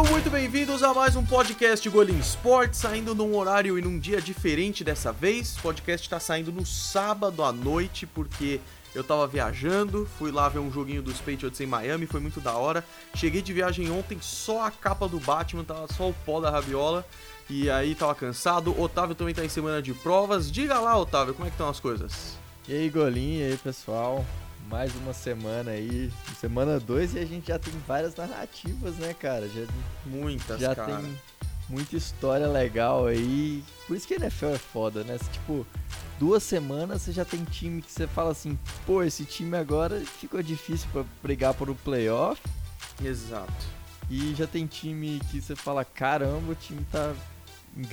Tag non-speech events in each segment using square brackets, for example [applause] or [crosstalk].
Sejam muito bem-vindos a mais um podcast Golim Sport, saindo num horário e num dia diferente dessa vez. O podcast tá saindo no sábado à noite, porque eu tava viajando, fui lá ver um joguinho dos Patriots em Miami, foi muito da hora. Cheguei de viagem ontem, só a capa do Batman, tava só o pó da rabiola. E aí tava cansado. Otávio também tá em semana de provas. Diga lá, Otávio, como é que estão as coisas? E aí, Golim, e aí, pessoal? Mais uma semana aí, semana 2 e a gente já tem várias narrativas, né, cara? Já, Muitas, já cara. tem muita história legal aí. Por isso que a NFL é foda, né? Tipo, duas semanas você já tem time que você fala assim, pô, esse time agora ficou difícil para brigar por um playoff. Exato. E já tem time que você fala, caramba, o time tá.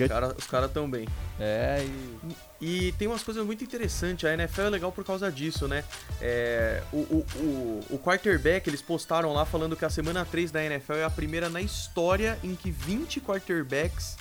Cara, os caras tão bem. É, e. E tem umas coisas muito interessantes. A NFL é legal por causa disso, né? É, o, o, o, o quarterback, eles postaram lá falando que a semana 3 da NFL é a primeira na história em que 20 quarterbacks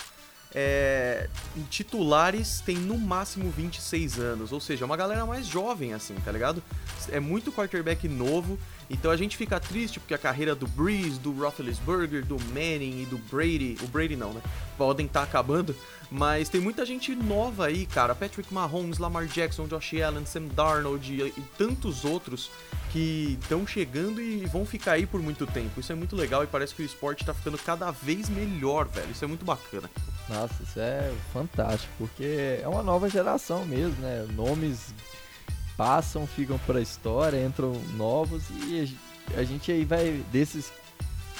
é, titulares têm no máximo 26 anos. Ou seja, é uma galera mais jovem, assim, tá ligado? É muito quarterback novo. Então a gente fica triste porque a carreira do Breeze, do Roethlisberger, do Manning e do Brady, o Brady não, né? Podem estar tá acabando, mas tem muita gente nova aí, cara. Patrick Mahomes, Lamar Jackson, Josh Allen, Sam Darnold e, e tantos outros que estão chegando e vão ficar aí por muito tempo. Isso é muito legal e parece que o esporte tá ficando cada vez melhor, velho. Isso é muito bacana. Nossa, isso é fantástico, porque é uma nova geração mesmo, né? Nomes passam, ficam para a história, entram novos e a gente aí vai desses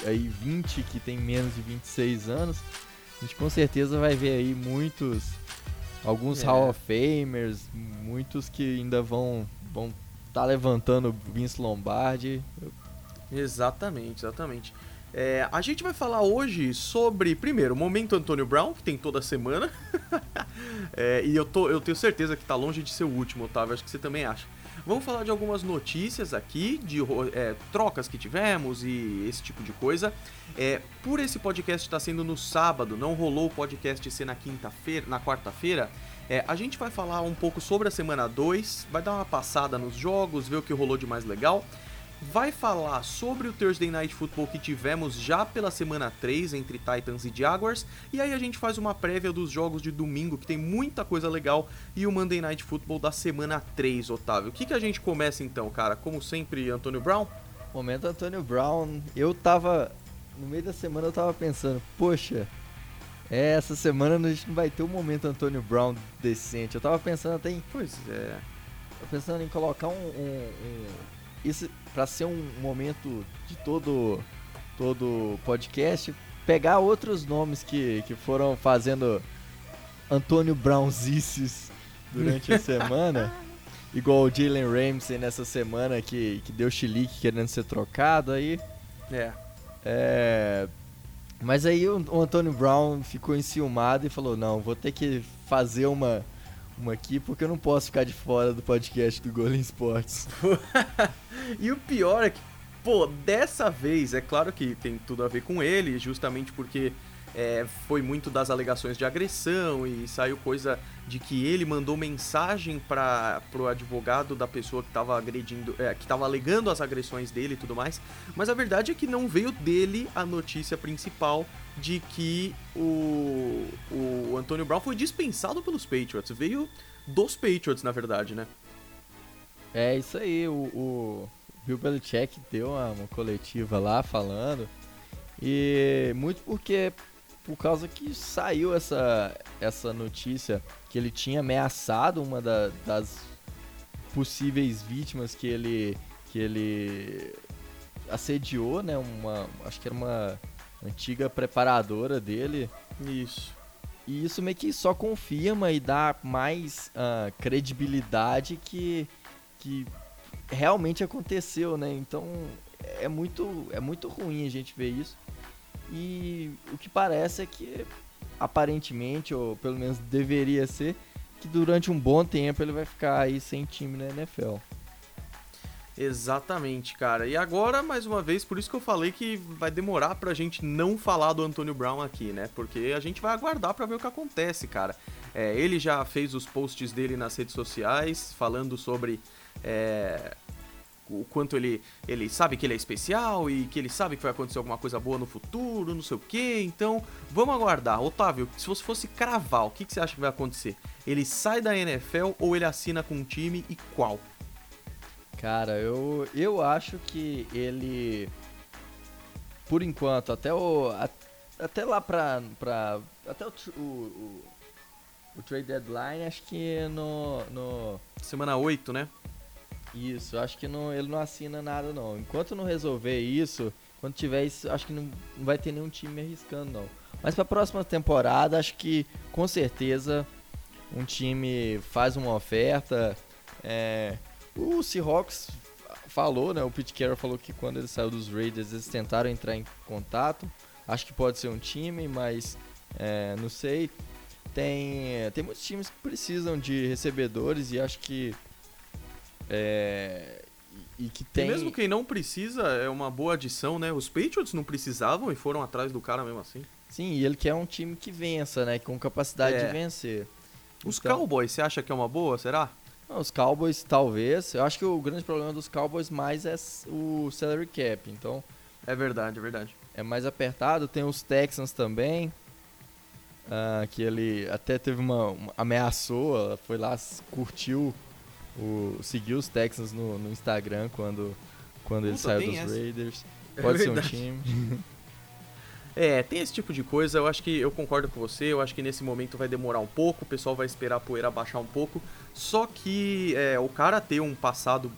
aí 20 que tem menos de 26 anos, a gente com certeza vai ver aí muitos alguns é. Hall of Famers, muitos que ainda vão vão tá levantando Vince Lombardi. Exatamente, exatamente. É, a gente vai falar hoje sobre, primeiro, o momento Antônio Brown, que tem toda semana. [laughs] é, e eu, tô, eu tenho certeza que tá longe de ser o último, Otávio. Acho que você também acha. Vamos falar de algumas notícias aqui, de é, trocas que tivemos e esse tipo de coisa. É, por esse podcast estar tá sendo no sábado, não rolou o podcast ser na quinta-feira, na quarta-feira. É, a gente vai falar um pouco sobre a semana 2, vai dar uma passada nos jogos, ver o que rolou de mais legal vai falar sobre o Thursday Night Football que tivemos já pela semana 3 entre Titans e Jaguars, e aí a gente faz uma prévia dos jogos de domingo, que tem muita coisa legal, e o Monday Night Football da semana 3, Otávio. O que, que a gente começa então, cara? Como sempre, Antônio Brown? Momento Antônio Brown, eu tava. No meio da semana eu tava pensando, poxa, é, essa semana a gente não vai ter um momento Antônio Brown decente. Eu tava pensando até em. Pois é. Tô pensando em colocar um, um, um isso para ser um momento de todo todo podcast, pegar outros nomes que, que foram fazendo Antônio Brownzices durante a [laughs] semana, igual o Jalen Ramsey nessa semana que, que deu chilique querendo ser trocado aí. É. é mas aí o, o Antônio Brown ficou enciumado e falou: Não, vou ter que fazer uma uma aqui porque eu não posso ficar de fora do podcast do Golden Sports. [laughs] e o pior é que, pô, dessa vez, é claro que tem tudo a ver com ele, justamente porque é, foi muito das alegações de agressão e saiu coisa de que ele mandou mensagem para pro advogado da pessoa que estava agredindo, é, que estava alegando as agressões dele e tudo mais. Mas a verdade é que não veio dele a notícia principal de que o, o Antônio Brown foi dispensado pelos Patriots. Veio dos Patriots, na verdade, né? É isso aí. O, o Bill Belichick deu uma, uma coletiva lá falando. E muito porque por causa que saiu essa, essa notícia que ele tinha ameaçado uma da, das possíveis vítimas que ele que ele assediou, né? Uma, acho que era uma antiga preparadora dele. Isso. E isso meio que só confirma e dá mais uh, credibilidade que, que realmente aconteceu, né? Então é muito, é muito ruim a gente ver isso. E o que parece é que, aparentemente, ou pelo menos deveria ser, que durante um bom tempo ele vai ficar aí sem time na NFL. Exatamente, cara. E agora, mais uma vez, por isso que eu falei que vai demorar pra gente não falar do Antônio Brown aqui, né? Porque a gente vai aguardar para ver o que acontece, cara. É, ele já fez os posts dele nas redes sociais falando sobre é, o quanto ele, ele sabe que ele é especial e que ele sabe que vai acontecer alguma coisa boa no futuro, não sei o que. Então, vamos aguardar. Otávio, se você fosse cravar, o que, que você acha que vai acontecer? Ele sai da NFL ou ele assina com um time e qual? Cara, eu, eu acho que ele. Por enquanto, até o. Até lá pra. pra até o, o, o, o trade deadline, acho que no. no Semana 8, né? Isso, acho que não, ele não assina nada não. Enquanto não resolver isso, quando tiver isso, acho que não, não vai ter nenhum time arriscando não. Mas para a próxima temporada, acho que com certeza um time faz uma oferta. É, o Seahawks falou, né? O Pete Carroll falou que quando ele saiu dos Raiders eles tentaram entrar em contato. Acho que pode ser um time, mas é, não sei. Tem, tem muitos times que precisam de recebedores e acho que é, e que tem. E mesmo quem não precisa é uma boa adição, né? Os Patriots não precisavam e foram atrás do cara mesmo assim. Sim, e ele quer um time que vença, né? Com capacidade é. de vencer. Os então... Cowboys, você acha que é uma boa? Será? Não, os Cowboys, talvez. Eu acho que o grande problema dos Cowboys mais é o salary cap. Então. É verdade, é verdade. É mais apertado. Tem os Texans também. Uh, que ele até teve uma, uma, ameaçou, foi lá, curtiu o, seguiu os Texans no, no Instagram quando, quando ele saiu dos essa. Raiders. É Pode é ser um time. [laughs] É, tem esse tipo de coisa, eu acho que eu concordo com você, eu acho que nesse momento vai demorar um pouco, o pessoal vai esperar a poeira baixar um pouco, só que é, o cara ter um passado,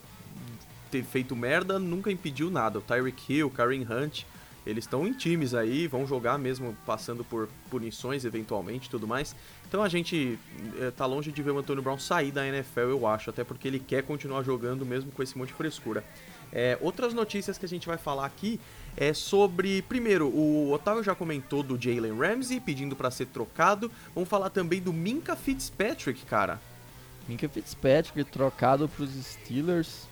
ter feito merda, nunca impediu nada. O Tyreek Hill, Karen Hunt, eles estão em times aí, vão jogar mesmo passando por punições eventualmente e tudo mais. Então a gente é, tá longe de ver o Antônio Brown sair da NFL, eu acho, até porque ele quer continuar jogando mesmo com esse monte de frescura. É, outras notícias que a gente vai falar aqui é sobre, primeiro, o Otávio já comentou do Jalen Ramsey pedindo para ser trocado. Vamos falar também do Minka Fitzpatrick, cara. Minka Fitzpatrick trocado para os Steelers.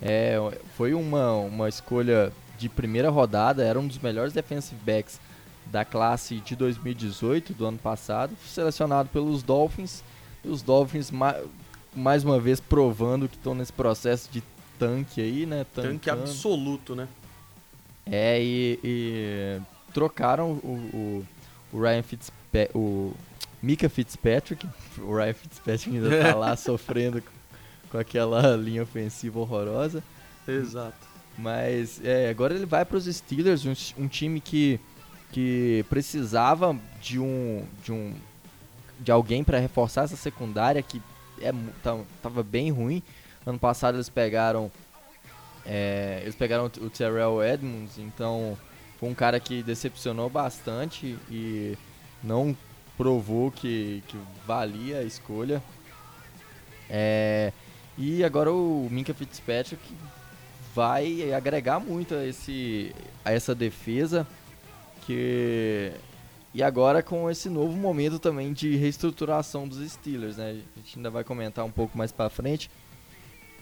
É, foi uma, uma escolha de primeira rodada, era um dos melhores defensive backs da classe de 2018, do ano passado, selecionado pelos Dolphins. E os Dolphins, mais uma vez, provando que estão nesse processo de tanque aí, né? Tancando. Tanque absoluto, né? É, e, e trocaram o, o, o Ryan Fitzpatrick, o Mika Fitzpatrick, o Ryan Fitzpatrick ainda tá lá [laughs] sofrendo com aquela linha ofensiva horrorosa. Exato. Mas é, agora ele vai para os Steelers, um, um, time que, que precisava de um de um de alguém para reforçar essa secundária que é tava bem ruim. Ano passado eles pegaram é, eles pegaram o Terrell Edmonds, então foi um cara que decepcionou bastante e não provou que, que valia a escolha. É, e agora o Minka Fitzpatrick vai agregar muito a, esse, a essa defesa que e agora com esse novo momento também de reestruturação dos Steelers, né? A gente ainda vai comentar um pouco mais para frente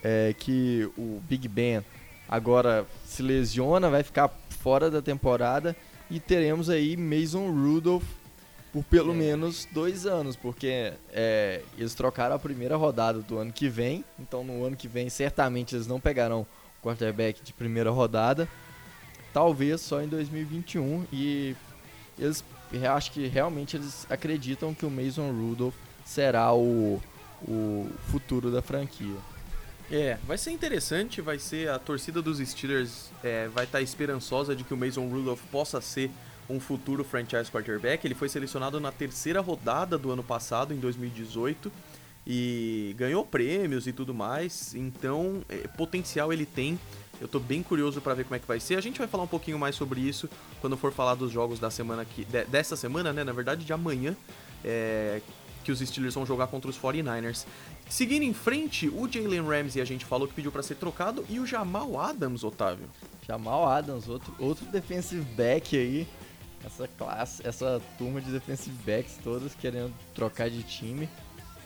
é que o Big Ben agora se lesiona, vai ficar fora da temporada e teremos aí Mason Rudolph por pelo é. menos dois anos, porque é, eles trocaram a primeira rodada do ano que vem, então no ano que vem certamente eles não pegarão quarterback de primeira rodada, talvez só em 2021 e eles acho que realmente eles acreditam que o Mason Rudolph será o, o futuro da franquia. É, vai ser interessante, vai ser a torcida dos Steelers é, vai estar tá esperançosa de que o Mason Rudolph possa ser um futuro franchise quarterback. Ele foi selecionado na terceira rodada do ano passado, em 2018 e ganhou prêmios e tudo mais. Então, é, potencial ele tem. Eu tô bem curioso para ver como é que vai ser. A gente vai falar um pouquinho mais sobre isso quando for falar dos jogos da semana que de, dessa semana, né? Na verdade, de amanhã, é, que os Steelers vão jogar contra os 49ers. Seguindo em frente, o Jalen Ramsey a gente falou que pediu para ser trocado e o Jamal Adams, Otávio. Jamal Adams, outro, outro defensive back aí. Essa classe, essa turma de defensive backs todas querendo trocar de time.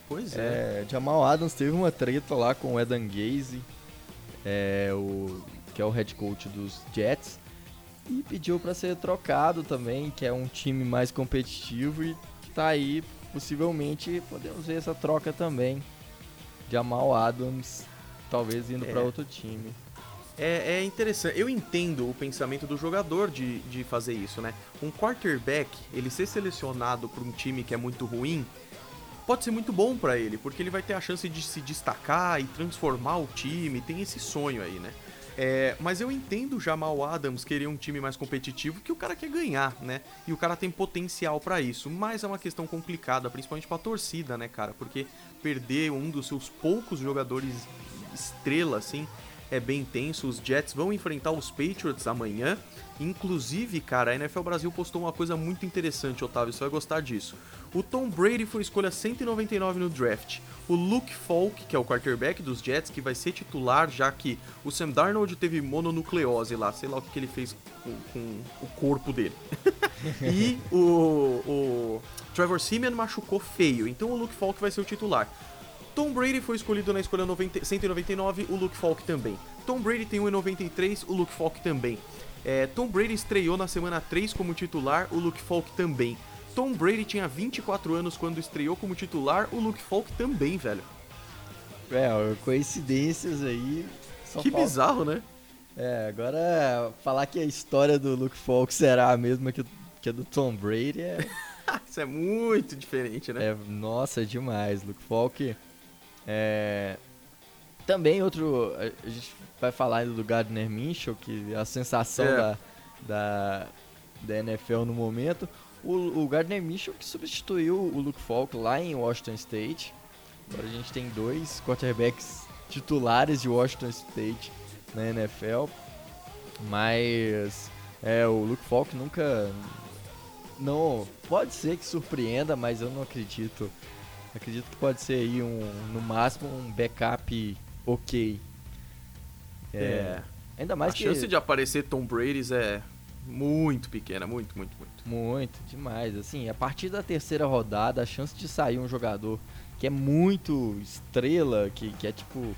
Pois é. é. Jamal Adams teve uma treta lá com o Edan Gaze, é, o, que é o head coach dos Jets, e pediu para ser trocado também, que é um time mais competitivo e tá aí, possivelmente podemos ver essa troca também. Jamal Adams talvez indo É. pra outro time. É, é interessante. Eu entendo o pensamento do jogador de, de fazer isso, né? Um quarterback, ele ser selecionado para um time que é muito ruim, pode ser muito bom para ele, porque ele vai ter a chance de se destacar e transformar o time. Tem esse sonho aí, né? É, mas eu entendo Jamal Adams querer um time mais competitivo que o cara quer ganhar, né? E o cara tem potencial para isso, mas é uma questão complicada, principalmente pra torcida, né, cara? Porque perder um dos seus poucos jogadores estrela, assim, é bem tenso. Os Jets vão enfrentar os Patriots amanhã. Inclusive, cara, a NFL Brasil postou uma coisa muito interessante, Otávio, você vai gostar disso. O Tom Brady foi escolha 199 no draft. O Luke Falk, que é o quarterback dos Jets, que vai ser titular, já que o Sam Darnold teve mononucleose lá, sei lá o que ele fez com, com o corpo dele. [laughs] e o, o Trevor Simeon machucou feio, então o Luke Falk vai ser o titular. Tom Brady foi escolhido na escolha 90 199, o Luke Falk também. Tom Brady tem 1,93, o Luke Falk também. É, Tom Brady estreou na semana 3 como titular, o Luke Falk também. Tom Brady tinha 24 anos quando estreou como titular, o Luke Falk também, velho. É, coincidências aí. que falta- bizarro, né? É, agora falar que a história do Luke Falk será a mesma que, que a do Tom Brady é, [laughs] Isso é muito diferente, né? é nossa, é demais. Luke Falk é também outro a gente vai falar ainda do Gardner Minshew, que é a sensação É. da, da da NFL no momento. O, o Gardner Minshew que substituiu o Luke Falk lá em Washington State. Agora a gente tem dois quarterbacks titulares de Washington State na NFL. Mas é, o Luke Falk nunca. Não. Pode ser que surpreenda, mas eu não acredito. Acredito que pode ser aí um, no máximo um backup ok. É. Ainda A mais que. chance de aparecer Tom Brady é muito pequena, muito, muito, muito. Muito, demais. Assim, a partir da terceira rodada, a chance de sair um jogador que é muito estrela, que, que é tipo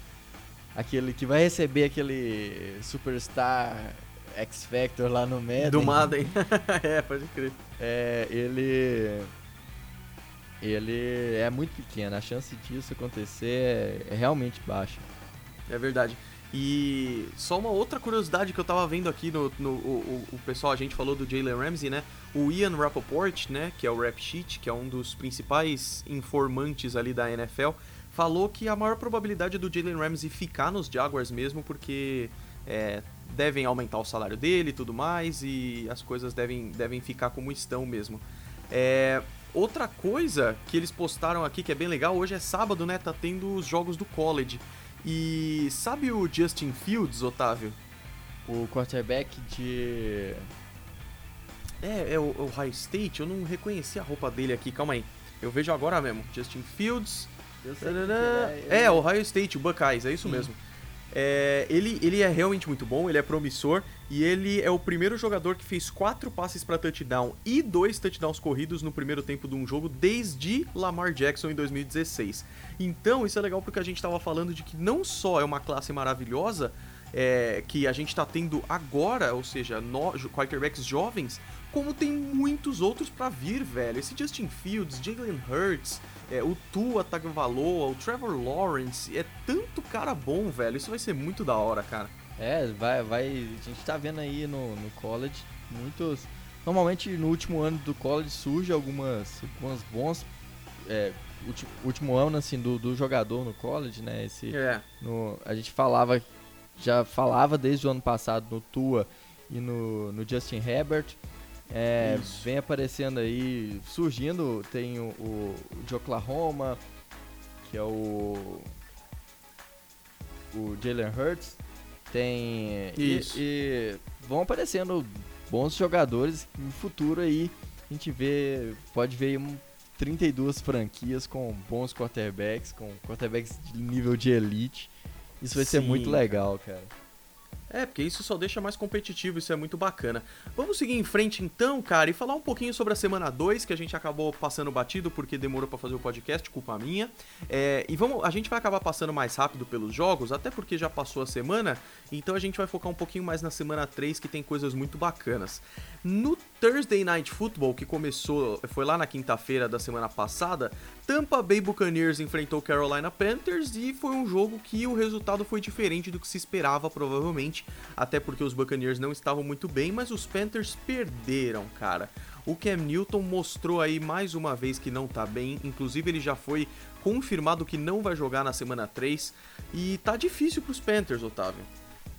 aquele que vai receber aquele Superstar X Factor lá no Madden. Do Madden. [laughs] é, pode crer. É, ele ele é muito pequeno. A chance disso acontecer é, é realmente baixa. É verdade. E só uma outra curiosidade que eu tava vendo aqui no, no o, o- o pessoal, a gente falou do Jalen Ramsey, né? O Ian Rappaport, né, que é o Rap Sheet, que é um dos principais informantes ali da NFL, falou que a maior probabilidade do Jalen Ramsey ficar nos Jaguars mesmo, porque é, devem aumentar o salário dele e tudo mais, e as coisas devem, devem ficar como estão mesmo. É, outra coisa que eles postaram aqui que é bem legal, hoje é sábado, né? Tá tendo os jogos do college. E sabe o Justin Fields, Otávio? O quarterback de É, é o o Ohio State, eu não reconheci a roupa dele aqui, calma aí. Eu vejo agora mesmo. Justin Fields. É- É, Ohio State, o Buckeyes, é isso mesmo. É, ele, ele é realmente muito bom, ele é promissor e ele é o primeiro jogador que fez quatro passes para touchdown e dois touchdowns corridos no primeiro tempo de um jogo desde Lamar Jackson em 2016. Então isso é legal porque a gente estava falando de que não só é uma classe maravilhosa é, que a gente está tendo agora, ou seja, no, quarterbacks jovens, como tem muitos outros para vir, velho. Esse Justin Fields, Jalen Hurts, é, o Tua Tagovailoa, o Trevor Lawrence, é tanto cara bom, velho. Isso vai ser muito da hora, cara. É, vai, vai. A gente tá vendo aí no, no college muitos. Normalmente no último ano do college surge algumas, algumas bons. É, ulti- último ano assim do, do jogador no college, né? Esse, É. no, a gente falava, já falava desde o ano passado no Tua e no, no Justin Herbert. É, vem aparecendo aí, surgindo, tem o, o de Oklahoma, que é o o Jalen Hurts, tem e- Isso. E, vão aparecendo bons jogadores no futuro aí a gente vê, pode ver aí um 32 franquias com bons quarterbacks, com quarterbacks de nível de elite. Isso vai ser Sim, muito cara. legal, cara. É, porque isso só deixa mais competitivo, isso é muito bacana. Vamos seguir em frente então, cara, e falar um pouquinho sobre a semana 2, que a gente acabou passando batido porque demorou pra fazer o podcast, culpa minha. É, e vamos, a gente vai acabar passando mais rápido pelos jogos, até porque já passou a semana, então a gente vai focar um pouquinho mais na semana 3, que tem coisas muito bacanas. No Thursday Night Football, que começou, foi lá na quinta-feira da semana passada, Tampa Bay Buccaneers enfrentou Carolina Panthers e foi um jogo que o resultado foi diferente do que se esperava, provavelmente, até porque os Buccaneers não estavam muito bem, mas os Panthers perderam, cara. O Cam Newton mostrou aí mais uma vez que não tá bem, inclusive ele já foi confirmado que não vai jogar na semana 3 e tá difícil pros Panthers, Otávio.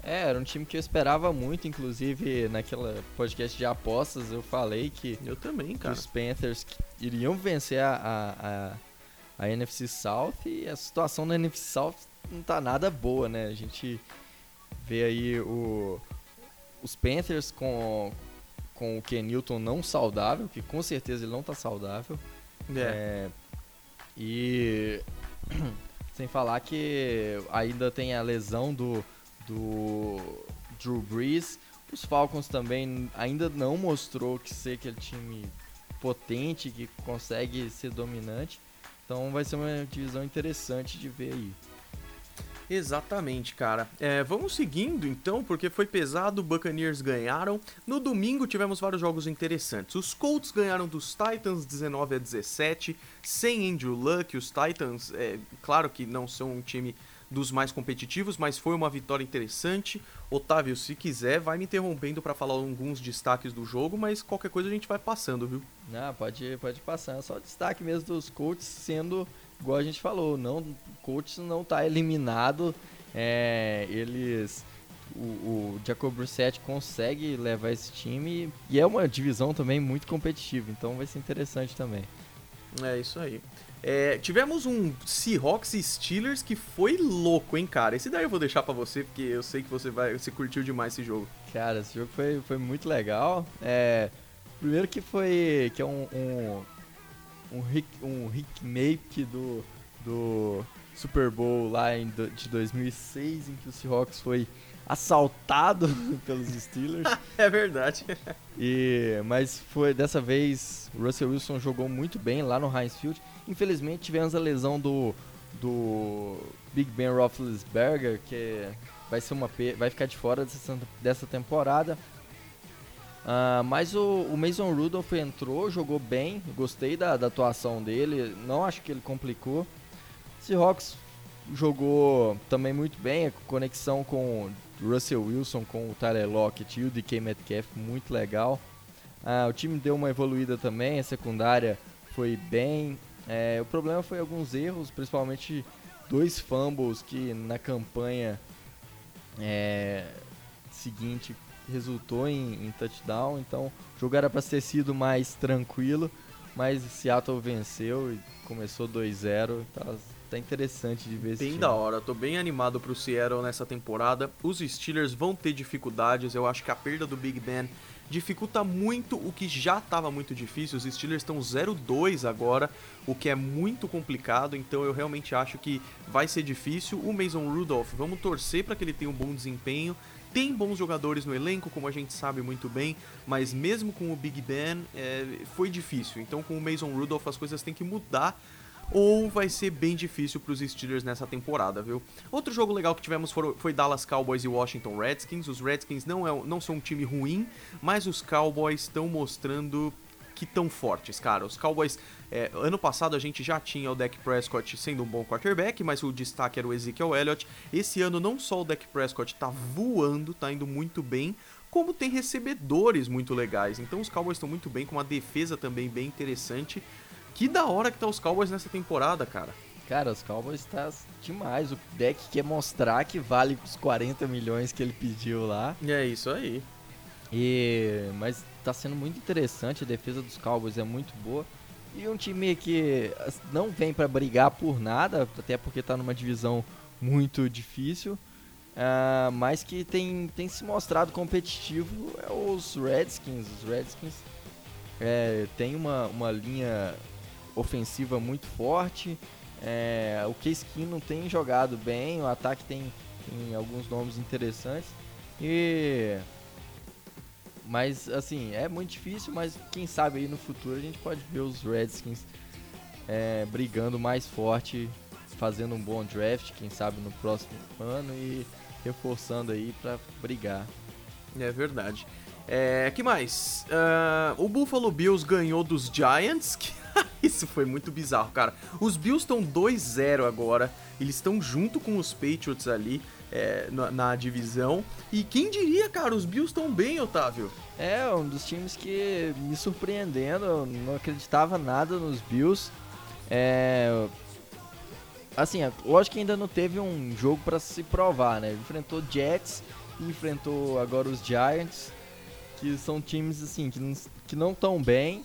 É, era um time que eu esperava muito, inclusive naquela podcast de apostas eu falei que eu também, cara. os Panthers iriam vencer a, a, a, a, NFC South e a situação da NFC South não tá nada boa, né? A gente vê aí o, os Panthers com, com o Ken Newton não saudável, que com certeza ele não tá saudável. É. é e [clears throat] sem falar que ainda tem a lesão do do Drew Brees. Os Falcons também ainda não mostrou que ser aquele time potente, que consegue ser dominante. Então vai ser uma divisão interessante de ver aí. Exatamente, cara. É, vamos seguindo então, porque foi pesado, Buccaneers ganharam. No domingo tivemos vários jogos interessantes. Os Colts ganharam dos Titans 19 a 17, sem Andrew Luck. Os Titans, é, claro que não são um time dos mais competitivos, mas foi uma vitória interessante. Otávio, se quiser, vai me interrompendo para falar alguns destaques do jogo, mas qualquer coisa a gente vai passando, viu? Não, pode, pode passar. Só o destaque mesmo dos Colts sendo, igual a gente falou, não, o Colts não está eliminado. É, eles. O, o Jacob Brissett consegue levar esse time e é uma divisão também muito competitiva, então vai ser interessante também. É isso aí. É, tivemos um Seahawks e Steelers que foi louco, hein, cara? Esse daí eu vou deixar para você, porque eu sei que você vai, você curtiu demais esse jogo. Cara, esse jogo foi, foi muito legal. É, primeiro que foi que é um um, um, Rick, um remake do, do Super Bowl lá em, de 2006, em que o Seahawks foi assaltado [laughs] pelos Steelers. [laughs] é verdade. E, mas foi dessa vez o Russell Wilson jogou muito bem lá no Heinz Field. Infelizmente tivemos a lesão do, do Big Ben Roethlisberger, que vai ser uma vai ficar de fora dessa, dessa temporada. Uh, mas o, o, Mason Rudolph entrou, jogou bem, gostei da, da, atuação dele, não acho que ele complicou. Seahawks jogou também muito bem, a conexão com Russell Wilson, com o Tyler Lockett e o DK Metcalf, muito legal. Uh, o time deu uma evoluída também, a secundária foi bem, é, o problema foi alguns erros, principalmente dois fumbles que na campanha é, seguinte resultou em, em, touchdown. Então o jogo era para ter sido mais tranquilo, mas Seattle venceu e começou 2-0. Tá, tá interessante de ver Bem esse da hora, tô bem animado pro Seattle nessa temporada. Os Steelers vão ter dificuldades, eu acho que a perda do Big Ben dificulta muito o que já estava muito difícil. Os Steelers estão 0-2 agora, o que é muito complicado, então eu realmente acho que vai ser difícil. O Mason Rudolph, vamos torcer para que ele tenha um bom desempenho. Tem bons jogadores no elenco, como a gente sabe muito bem, mas mesmo com o Big Ben é, foi difícil. Então com o Mason Rudolph as coisas têm que mudar ou vai ser bem difícil para os Steelers nessa temporada, viu? Outro jogo legal que tivemos foi Dallas Cowboys e Washington Redskins. Os Redskins não, é, não são um time ruim, mas os Cowboys estão mostrando que tão fortes, cara. Os Cowboys, é, ano passado a gente já tinha o Dak Prescott sendo um bom quarterback, mas o destaque era o Ezekiel Elliott. Esse ano não só o Dak Prescott tá voando, tá indo muito bem, como tem recebedores muito legais. Então os Cowboys estão muito bem, com uma defesa também bem interessante. Que da hora que tá os Cowboys nessa temporada, cara. Cara, os Cowboys tá demais. O deck quer mostrar que vale os 40 milhões que ele pediu lá. É isso aí. E mas tá sendo muito interessante, a defesa dos Cowboys é muito boa. E um time que não vem para brigar por nada, até porque tá numa divisão muito difícil, uh, mas que tem, tem se mostrado competitivo é os Redskins. Os Redskins é, tem uma, uma linha ofensiva muito forte. É, o Case Keenum tem jogado bem, o ataque tem, tem alguns nomes interessantes. E mas assim, é muito difícil, mas quem sabe aí no futuro a gente pode ver os Redskins é, brigando mais forte, fazendo um bom draft, quem sabe no próximo ano e reforçando aí para brigar. É verdade. É, que mais? Uh, o Buffalo Bills ganhou dos Giants, que [laughs] isso foi muito bizarro, cara. Os Bills estão 2-0 agora, eles estão junto com os Patriots ali é, na, na, divisão. E quem diria, cara, os Bills estão bem, Otávio? É, um dos times que me surpreendendo, eu não acreditava nada nos Bills. É, assim, lógico que ainda não teve um jogo para se provar, né? Enfrentou Jets, enfrentou agora os Giants que são times assim que não, que não tão bem,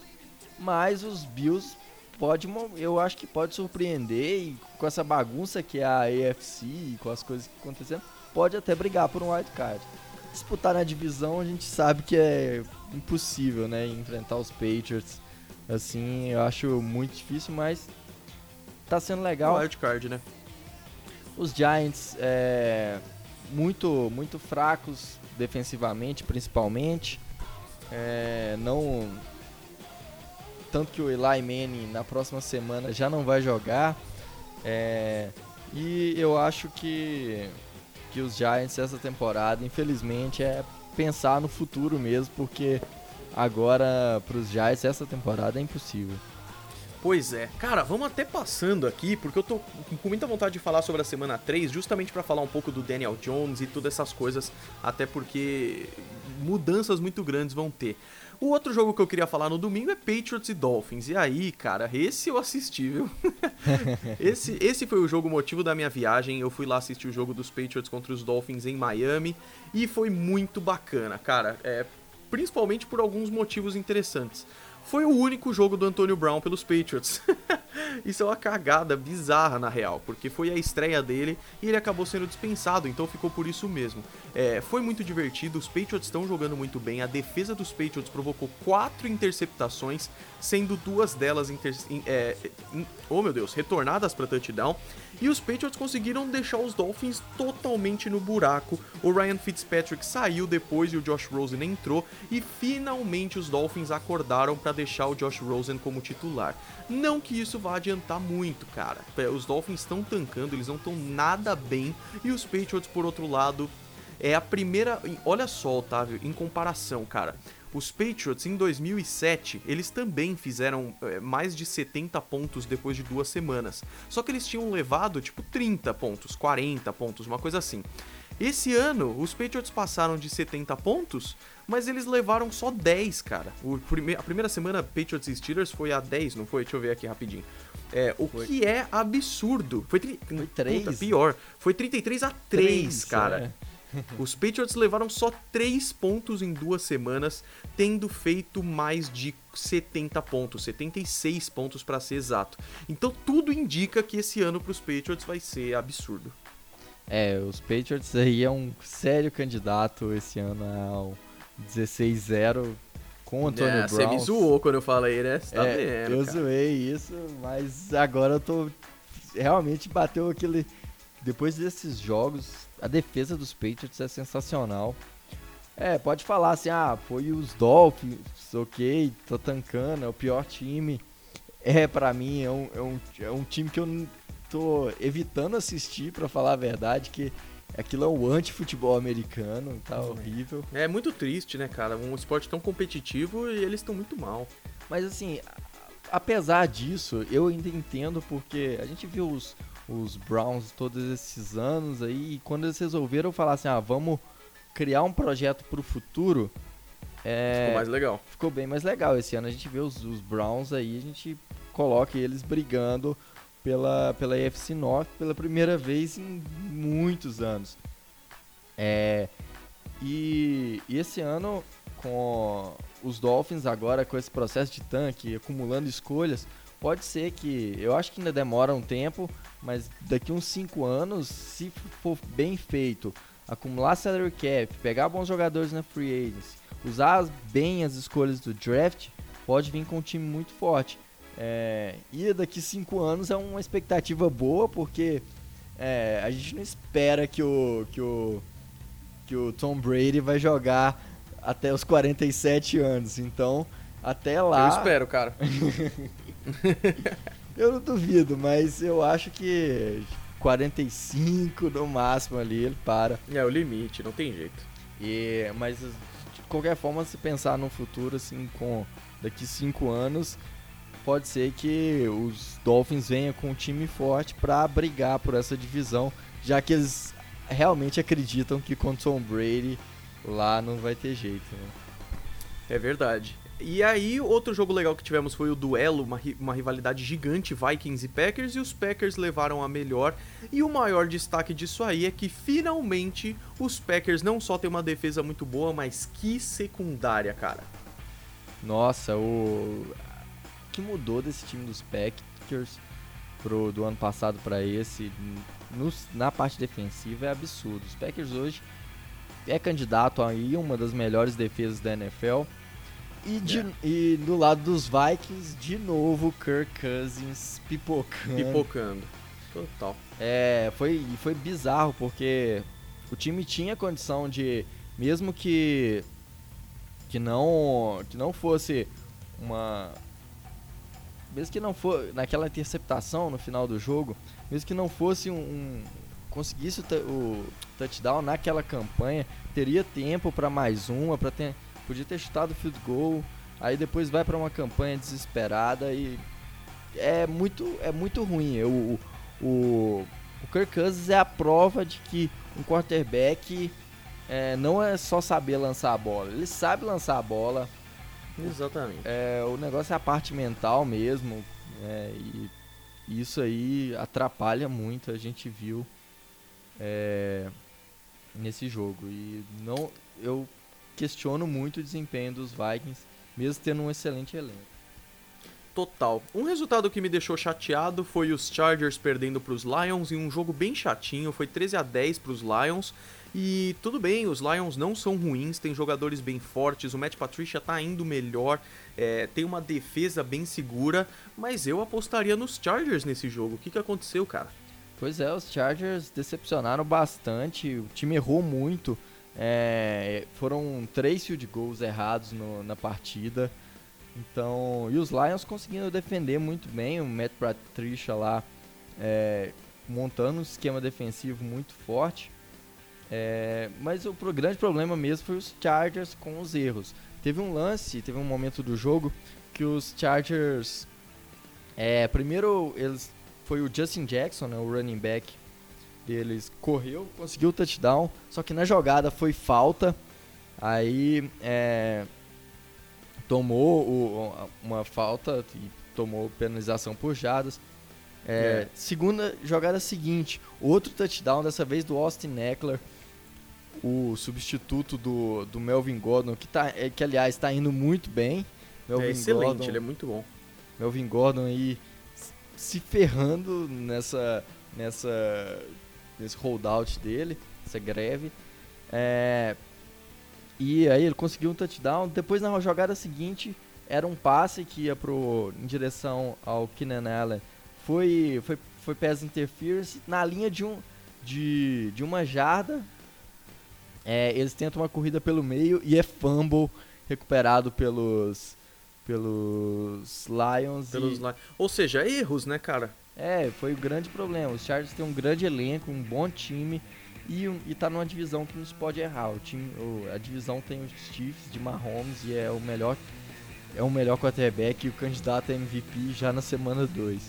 mas os Bills pode, eu acho que pode surpreender e com essa bagunça que é a AFC e com as coisas que acontecendo, pode até brigar por um wild card. Disputar na divisão a gente sabe que é impossível, né, enfrentar os Patriots. Assim, eu acho muito difícil, mas tá sendo legal. Wild card, né? Os Giants é muito muito fracos defensivamente, principalmente. É, não tanto que o Eli Manning na próxima semana já não vai jogar. É, e eu acho que que os Giants essa temporada, infelizmente, é pensar no futuro mesmo, porque agora para os Giants essa temporada é impossível. Pois é. Cara, vamos até passando aqui, porque eu tô com muita vontade de falar sobre a semana 3, justamente para falar um pouco do Daniel Jones e todas essas coisas, até porque mudanças muito grandes vão ter. O outro jogo que eu queria falar no domingo é Patriots e Dolphins. E aí, cara, esse eu assisti, viu? [laughs] esse, esse foi o jogo motivo da minha viagem. Eu fui lá assistir o jogo dos Patriots contra os Dolphins em Miami e foi muito bacana, cara. É, principalmente por alguns motivos interessantes foi o único jogo do Antonio Brown pelos Patriots. [laughs] [laughs] Isso é uma cagada bizarra na real, porque foi a estreia dele e ele acabou sendo dispensado, então ficou por isso mesmo. É, foi muito divertido, os Patriots estão jogando muito bem, a defesa dos Patriots provocou quatro interceptações, sendo duas delas inter, é, oh meu Deus, retornadas para touchdown. E os Patriots conseguiram deixar os Dolphins totalmente no buraco. O Ryan Fitzpatrick saiu depois e o Josh Rosen entrou. E finalmente os Dolphins acordaram para deixar o Josh Rosen como titular. Não que isso vá adiantar muito, cara. É, os Dolphins estão tancando, eles não estão nada bem. E os Patriots, por outro lado, é a primeira. Olha só, Otávio, em comparação, cara. Os Patriots em 2007, eles também fizeram é, mais de 70 pontos depois de duas semanas. Só que eles tinham levado tipo 30 pontos, 40 pontos, uma coisa assim. Esse ano, os Patriots passaram de 70 pontos, mas eles levaram só 10, cara. Prime a primeira semana, Patriots e Steelers foi a 10, não foi? Deixa eu ver aqui rapidinho. É, o foi. que é absurdo. Foi, foi 3? Puta, pior. Foi 33 a 3, 3 cara. É. [laughs] Os Patriots levaram só 3 pontos em duas semanas, tendo feito mais de 70 pontos, 76 pontos para ser exato. Então tudo indica que esse ano para os Patriots vai ser absurdo. É, os Patriots aí é um sério candidato esse ano ao 16-0 com o Antônio é, Brown. Você me zoou quando eu falei, né? Você tá é, vendo, Eu cara. zoei isso, mas agora eu tô... Realmente bateu aquele... Depois desses jogos, a defesa dos Patriots é sensacional. É, pode falar assim, ah, foi os Dolphins, ok, tô tancando, é o pior time. É, para mim, é um, é, um, é um time que eu tô evitando assistir, para falar a verdade, que aquilo é o anti-futebol americano, tá horrível. É muito triste, né, cara? Um esporte tão competitivo e eles estão muito mal. Mas assim, apesar disso, eu ainda entendo porque a gente viu os, os Browns todos esses anos aí, e quando eles resolveram falar assim, ah, vamos criar um projeto para o futuro, é, ficou mais legal. Ficou bem mais legal. Esse ano a gente vê os, os, Browns aí, a gente coloca eles brigando pela, pela AFC North pela primeira vez em muitos anos. É, e, e esse ano, com os Dolphins agora, com esse processo de tanque, acumulando escolhas, pode ser que, eu acho que ainda demora um tempo, mas daqui uns 5 anos, se for bem feito, acumular salary cap, pegar bons jogadores na free agency, usar bem as escolhas do draft, pode vir com um time muito forte. É, e daqui 5 anos é uma expectativa boa, porque é, a gente não espera que o, que, o, que o Tom Brady vai jogar até os 47 anos. Então, até lá. Eu espero, cara. [laughs] eu não duvido, mas eu acho que 45 no máximo ali ele para. É o limite, não tem jeito. E, mas qualquer forma, se pensar no futuro, assim, com daqui cinco anos, pode ser que os Dolphins venham com um time forte para brigar por essa divisão, já que eles realmente acreditam que com Tom Brady lá não vai ter jeito. Né? É verdade. E aí, outro jogo legal que tivemos foi o duelo, uma, uma rivalidade gigante Vikings e Packers, e os Packers levaram a melhor. E o maior destaque disso aí é que finalmente os Packers não só têm uma defesa muito boa, mas que secundária, cara. Nossa, o que mudou desse time dos Packers pro, do ano passado para esse na parte defensiva é absurdo. Os Packers hoje é candidato aí uma das melhores defesas da NFL e, de, yeah. e do lado dos Vikings, de novo, Kirk Cousins pipocando. Pipocando. Total. É, foi, foi bizarro, porque o time tinha condição de, mesmo que que não que não fosse uma mesmo que não for naquela interceptação no final do jogo, mesmo que não fosse um, um conseguisse o, o touchdown naquela campanha, teria tempo para mais uma, para ter podia ter chutado o field goal, aí depois vai para uma campanha desesperada e é muito, é muito ruim. O, o, o Kirk Cousins é a prova de que um quarterback é, não é só saber lançar a bola, ele sabe lançar a bola. Exatamente. É, o negócio é a parte mental mesmo, é, e isso aí atrapalha muito, a gente viu é, nesse jogo. E não, eu questiono muito o desempenho dos Vikings, mesmo tendo um excelente elenco. Total. Um resultado que me deixou chateado foi os Chargers perdendo para os Lions em um jogo bem chatinho, foi 13 a 10 para os Lions. E tudo bem, os Lions não são ruins, tem jogadores bem fortes, o Matt Patricia tá indo melhor, é, tem uma defesa bem segura, mas eu apostaria nos Chargers nesse jogo. O que, que aconteceu, cara? Pois é, os Chargers decepcionaram bastante, o time errou muito. É, foram três field goals errados no, na partida. Então, e os Lions conseguindo defender muito bem, o Matt Patricia lá é, montando um esquema defensivo muito forte. É, mas o grande problema mesmo foi os Chargers com os erros. Teve um lance, teve um momento do jogo que os Chargers. É, primeiro eles foi o Justin Jackson, né, o running back, deles correu, conseguiu o touchdown, só que na jogada foi falta, aí é, tomou o, uma falta e tomou penalização por jadas. É, é. Segunda jogada seguinte, outro touchdown, dessa vez do Austin Eckler, o substituto do, do Melvin Gordon, que, tá, é, que aliás está indo muito bem. Melvin é excelente, Gordon, ele é muito bom. Melvin Gordon aí se ferrando nessa, nessa nesse holdout dele, essa greve. É, e aí ele conseguiu um touchdown. Depois na jogada seguinte era um passe que ia pro, em direção ao Keenan Allen. Foi, foi, foi pass interference na linha de, um, de, de uma jarda. É, eles tentam uma corrida pelo meio e é fumble recuperado pelos pelos Lions. Pelos e... Li Ou seja, erros, né, cara? É, foi o grande problema. Os Chargers têm um grande elenco, um bom time e, um, e tá numa divisão que não se pode errar. O time, o, a divisão tem os Chiefs de Mahomes e é o melhor é o melhor quarterback e o candidato a MVP já na semana 2.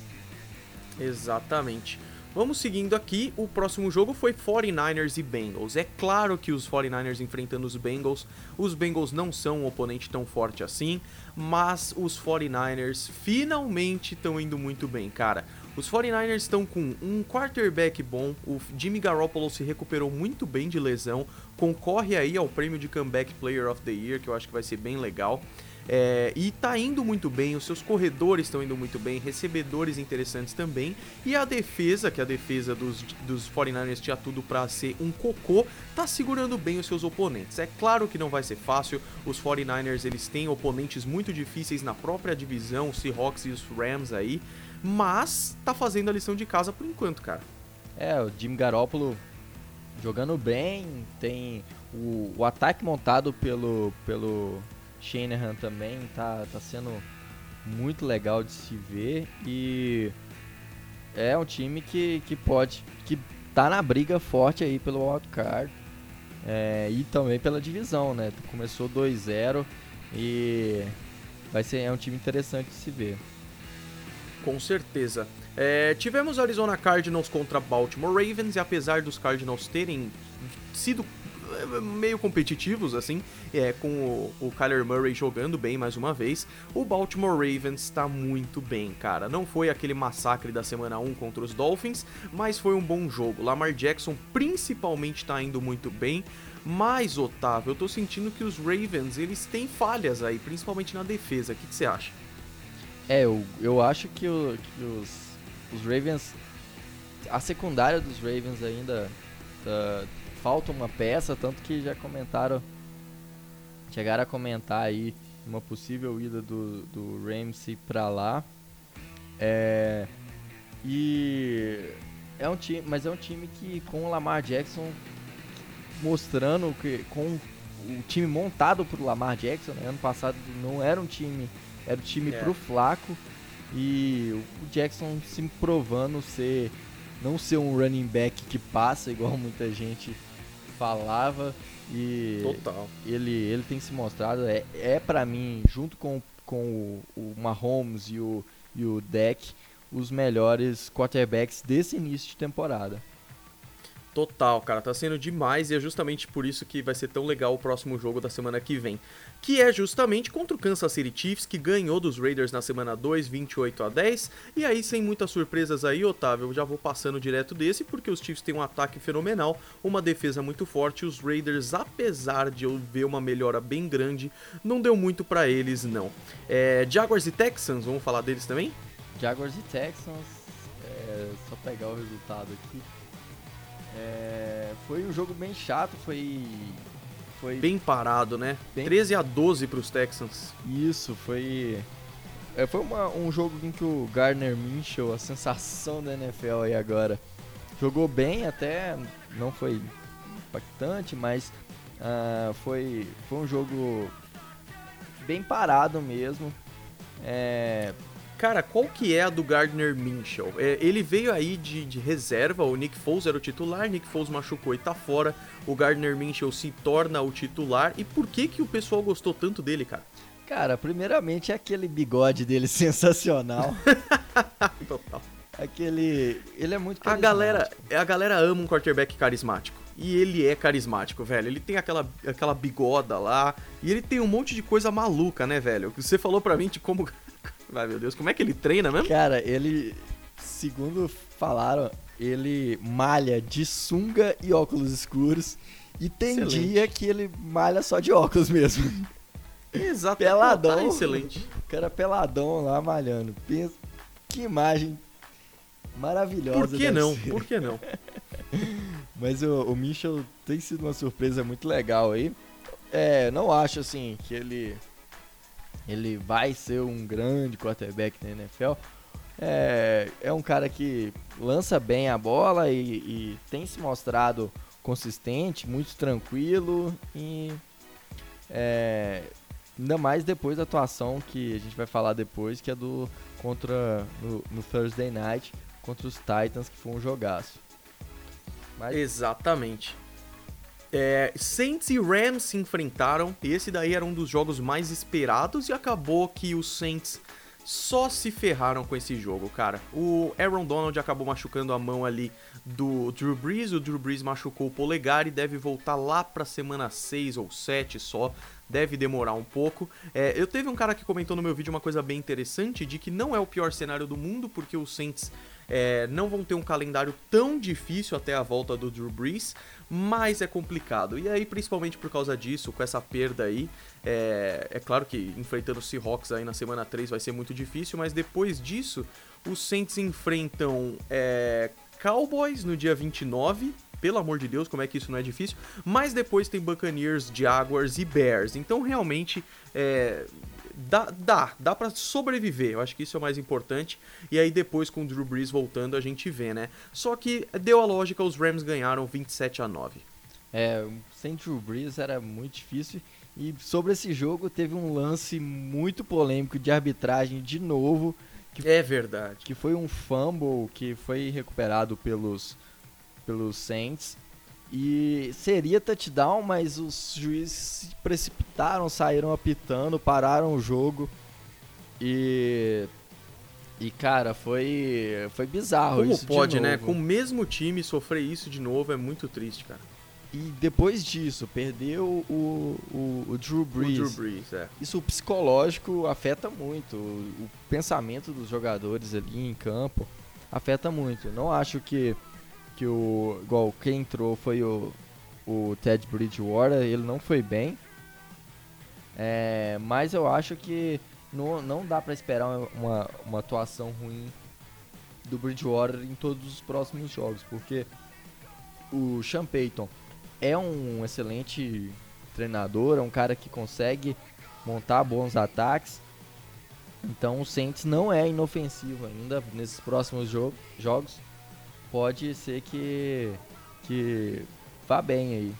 Exatamente. Vamos seguindo aqui, o próximo jogo foi 49ers e Bengals. É claro que os 49ers enfrentando os Bengals, os Bengals não são um oponente tão forte assim, mas os 49ers finalmente estão indo muito bem, cara. Os 49ers estão com um quarterback bom, o Jimmy Garoppolo se recuperou muito bem de lesão, concorre aí ao prêmio de Comeback Player of the Year, que eu acho que vai ser bem legal. É, e tá indo muito bem, os seus corredores estão indo muito bem, recebedores interessantes também. E a defesa, que a defesa dos, dos 49ers tinha tudo para ser um cocô, tá segurando bem os seus oponentes. É claro que não vai ser fácil, os 49ers eles têm oponentes muito difíceis na própria divisão, os Seahawks e os Rams aí mas tá fazendo a lição de casa por enquanto, cara. É, o Jimmy Garoppolo jogando bem, tem o, o ataque montado pelo, pelo Shanahan também tá, tá sendo muito legal de se ver e é um time que, que pode, que tá na briga forte aí pelo wildcard. É, e também pela divisão, né? Começou 2-0 e vai ser é um time interessante de se ver. Com certeza. É, tivemos Arizona Cardinals contra Baltimore Ravens e apesar dos Cardinals terem sido é, meio competitivos, assim, é, com o, o Kyler Murray jogando bem mais uma vez, o Baltimore Ravens está muito bem, cara. Não foi aquele massacre da semana 1 contra os Dolphins, mas foi um bom jogo. Lamar Jackson principalmente está indo muito bem. Mas, Otávio, eu tô sentindo que os Ravens, eles têm falhas aí, principalmente na defesa. O que, que você acha? É, eu, eu acho que, o, que os, os Ravens. A secundária dos Ravens ainda. Uh, falta uma peça, tanto que já comentaram. Chegaram a comentar aí uma possível ida do, do Ramsey pra lá. É, e. É um time, mas é um time que com o Lamar Jackson mostrando que com o time montado por Lamar Jackson, né? ano passado não era um time, era um time é. pro Flaco e o Jackson se provando ser não ser um running back que passa igual muita gente falava e Total. ele ele tem se mostrado é, é para mim junto com, com o, o Mahomes e o e o Deck os melhores quarterbacks desse início de temporada. Total, cara, tá sendo demais e é justamente por isso que vai ser tão legal o próximo jogo da semana que vem. Que é justamente contra o Kansas City Chiefs, que ganhou dos Raiders na semana 2, 28 a 10. E aí, sem muitas surpresas aí, Otávio, eu já vou passando direto desse, porque os Chiefs têm um ataque fenomenal, uma defesa muito forte. Os Raiders, apesar de eu ver uma melhora bem grande, não deu muito para eles, não. É, Jaguars e Texans, vamos falar deles também? Jaguars e Texans, é, só pegar o resultado aqui. É, foi um jogo bem chato, foi. foi bem parado, né? Bem... 13 a 12 para os Texans. Isso, foi. É, foi uma, um jogo em que o Gardner Minshew, a sensação da NFL aí agora, jogou bem até, não foi impactante, mas uh, foi, foi um jogo bem parado mesmo. É, Cara, qual que é a do Gardner Minshew? É, ele veio aí de, de, reserva, o Nick Foles era o titular, Nick Foles machucou e tá fora, o Gardner Minshew se torna o titular. E por que que o pessoal gostou tanto dele, cara? Cara, primeiramente é aquele bigode dele [laughs] sensacional. [laughs] Total. Aquele, ele é muito a galera, a galera ama um quarterback carismático. E ele é carismático, velho. Ele tem aquela, aquela bigoda lá. E ele tem um monte de coisa maluca, né, velho? Você falou pra mim de como Ai, meu Deus, como é que ele treina mesmo? Cara, ele, segundo falaram, ele malha de sunga e óculos escuros. E tem excelente. dia que ele malha só de óculos mesmo. Exato. [laughs] Peladão. Tá excelente. O cara peladão lá malhando. Pensa, que imagem maravilhosa. Por que não? Ser. Por que não? [laughs] Mas o, o Mitchell tem sido uma surpresa muito legal aí. É, não acho assim que ele ele vai ser um grande quarterback na NFL. É, é um cara que lança bem a bola e, e tem se mostrado consistente, muito tranquilo e é, ainda mais depois da atuação que a gente vai falar depois, que é do contra no, no Thursday Night contra os Titans, que foi um jogaço. Mas... Exatamente. É, Saints e Rams se enfrentaram, esse daí era um dos jogos mais esperados, e acabou que os Saints só se ferraram com esse jogo, cara. O Aaron Donald acabou machucando a mão ali do Drew Brees, o Drew Brees machucou o polegar e deve voltar lá pra semana 6 ou 7 só, deve demorar um pouco. É, eu teve um cara que comentou no meu vídeo uma coisa bem interessante, de que não é o pior cenário do mundo, porque os Saints é, não vão ter um calendário tão difícil até a volta do Drew Brees, mas é complicado. E aí, principalmente por causa disso, com essa perda aí, é, é claro que enfrentando o Seahawks aí na semana 3 vai ser muito difícil, mas depois disso, os Saints enfrentam é, Cowboys no dia 29, pelo amor de Deus, como é que isso não é difícil? Mas depois tem Buccaneers, Jaguars e Bears. Então realmente é, dá, dá, dá para sobreviver. Eu acho que isso é o mais importante. E aí depois com o Drew Brees voltando a gente vê, né? Só que deu a lógica, os Rams ganharam 27 a 9. É, sem Drew Brees era muito difícil. E sobre esse jogo teve um lance muito polêmico de arbitragem de novo. Que, é verdade. Que foi um fumble que foi recuperado pelos, pelos Saints. E seria touchdown, mas os juízes se precipitaram, saíram apitando, pararam o jogo. E. E cara, foi. Foi bizarro Como isso. pode, de né? Com o mesmo time sofrer isso de novo é muito triste, cara. E depois disso, perdeu o, o, o Drew O Brees. Drew Brees, é. Isso o psicológico afeta muito. O, o pensamento dos jogadores ali em campo afeta muito. Não acho que, que o. Igual quem entrou foi o, o Ted Bridgewater, ele não foi bem. É, mas eu acho que não, não dá pra esperar uma, uma atuação ruim do Bridgewater em todos os próximos jogos, porque o Sean Payton é um excelente treinador, é um cara que consegue montar bons ataques. Então o Saints não é inofensivo ainda nesses próximos jo jogos. Pode ser que que vá bem aí.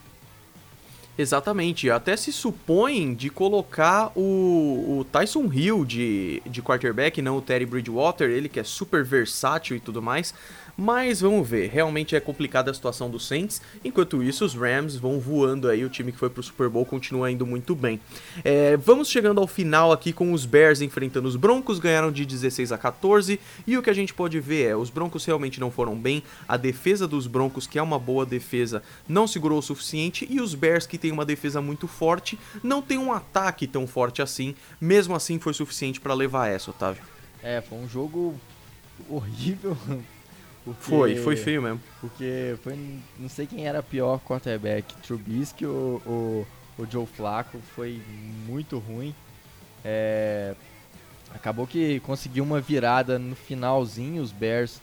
Exatamente, até se supõe de colocar o, o Tyson Hill de, de quarterback, não o Terry Bridgewater, ele que é super versátil e tudo mais. Mas vamos ver, realmente é complicada a situação do Saints. Enquanto isso, os Rams vão voando aí, o time que foi pro Super Bowl continua indo muito bem. É, vamos chegando ao final aqui com os Bears enfrentando os Broncos, ganharam de 16 a 14. E o que a gente pode ver é, os Broncos realmente não foram bem, a defesa dos Broncos, que é uma boa defesa, não segurou o suficiente, e os Bears, que tem uma defesa muito forte, não tem um ataque tão forte assim. Mesmo assim, foi suficiente para levar essa, Otávio. É, foi um jogo horrível. Porque- Foi, foi feio mesmo. Porque foi, não sei quem era pior quarterback, Trubisky ou o, o Joe Flacco, foi muito ruim. É, acabou que conseguiu uma virada no finalzinho, os Bears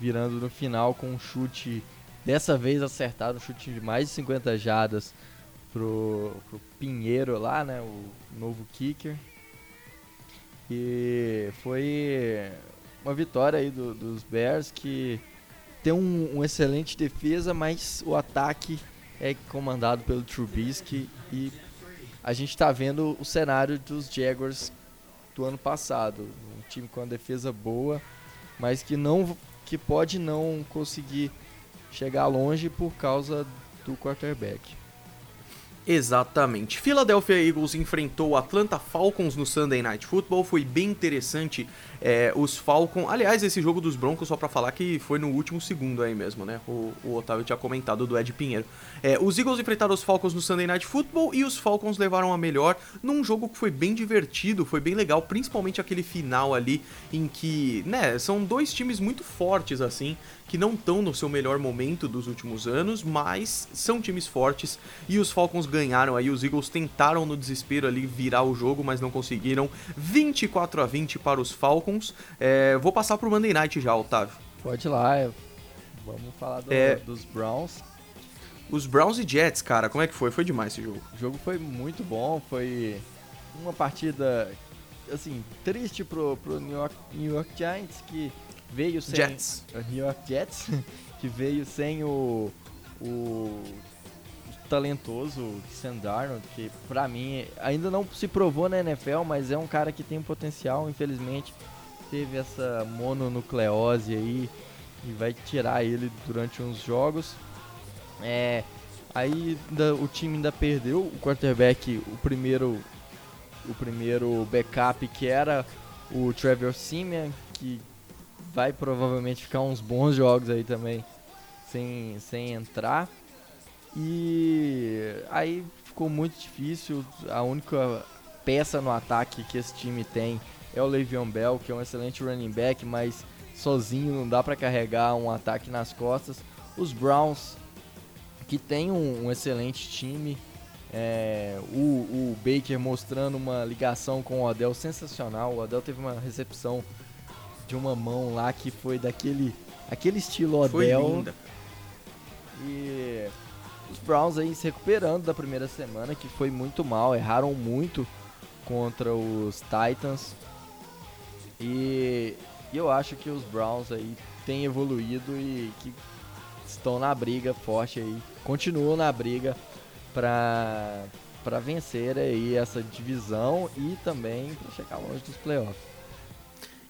virando no final com um chute, dessa vez acertado, um chute de mais de 50 jadas pro, pro Pinheiro lá, né, o novo kicker. E foi uma vitória aí do- dos Bears que tem um, um excelente defesa, mas o ataque é comandado pelo Trubisky e a gente está vendo o cenário dos Jaguars do ano passado, um time com uma defesa boa, mas que não que pode não conseguir chegar longe por causa do quarterback. Exatamente. Philadelphia Eagles enfrentou o Atlanta Falcons no Sunday Night Football. Foi bem interessante. É, os Falcons. Aliás, esse jogo dos Broncos, só pra falar que foi no último segundo aí mesmo, né? O, o Otávio tinha comentado do Ed Pinheiro. É, os Eagles enfrentaram os Falcons no Sunday Night Football e os Falcons levaram a melhor num jogo que foi bem divertido, foi bem legal, principalmente aquele final ali em que, né, são dois times muito fortes assim, que não estão no seu melhor momento dos últimos anos, mas são times fortes e os Falcons ganharam aí, os Eagles tentaram no desespero ali virar o jogo, mas não conseguiram. 24 a 20 para os Falcons. É, vou passar pro Monday Night já, Otávio. Pode ir lá, é- vamos falar do- É. dos Browns. Os Browns e Jets, cara, como é que foi? Foi demais esse jogo. O jogo foi muito bom, foi uma partida assim, triste pro, pro New, York, New York Giants que veio sem Jets. o New York Jets [laughs] que veio sem o, o talentoso Sam Darnold, que pra mim ainda não se provou na NFL, mas é um cara que tem um potencial, infelizmente teve essa mononucleose aí e vai tirar ele durante uns jogos. É, aí ainda- o time ainda perdeu o quarterback, o primeiro o primeiro backup que era o Trevor Simeon, que vai provavelmente ficar uns bons jogos aí também sem, sem entrar. E aí ficou muito difícil. A única peça no ataque que esse time tem é o Le'Veon Bell, que é um excelente running back, mas sozinho não dá para carregar um ataque nas costas. Os Browns, que tem um, um excelente time, é, o, o Baker mostrando uma ligação com o Odell sensacional. O Odell teve uma recepção de uma mão lá que foi daquele aquele estilo Foi Odell. linda. E os Browns aí se recuperando da primeira semana, que foi muito mal, erraram muito contra os Titans. E e eu acho que os Browns aí têm evoluído e que estão na briga forte aí, continuam na briga para para vencer aí essa divisão e também para chegar longe dos playoffs.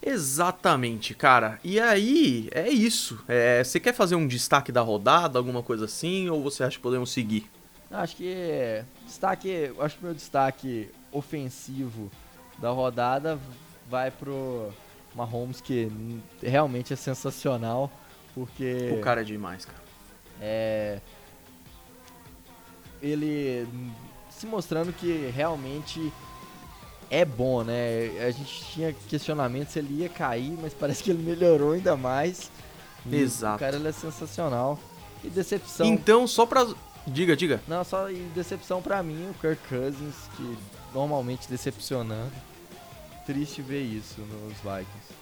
Exatamente, cara. E aí, é isso. É, você quer fazer um destaque da rodada, alguma coisa assim, ou você acha que podemos seguir? Acho que destaque, acho que meu destaque ofensivo da rodada vai pro Mahomes que realmente é sensacional, porque o cara é demais, cara. É ele se mostrando que realmente é bom, né? A gente tinha questionamento se ele ia cair, mas parece que ele melhorou ainda mais. Exato. O cara ele é sensacional. E decepção. Então, só pra. Diga, diga. Não, só e decepção pra mim, o Kirk Cousins, que normalmente decepcionando. Triste ver isso nos Vikings.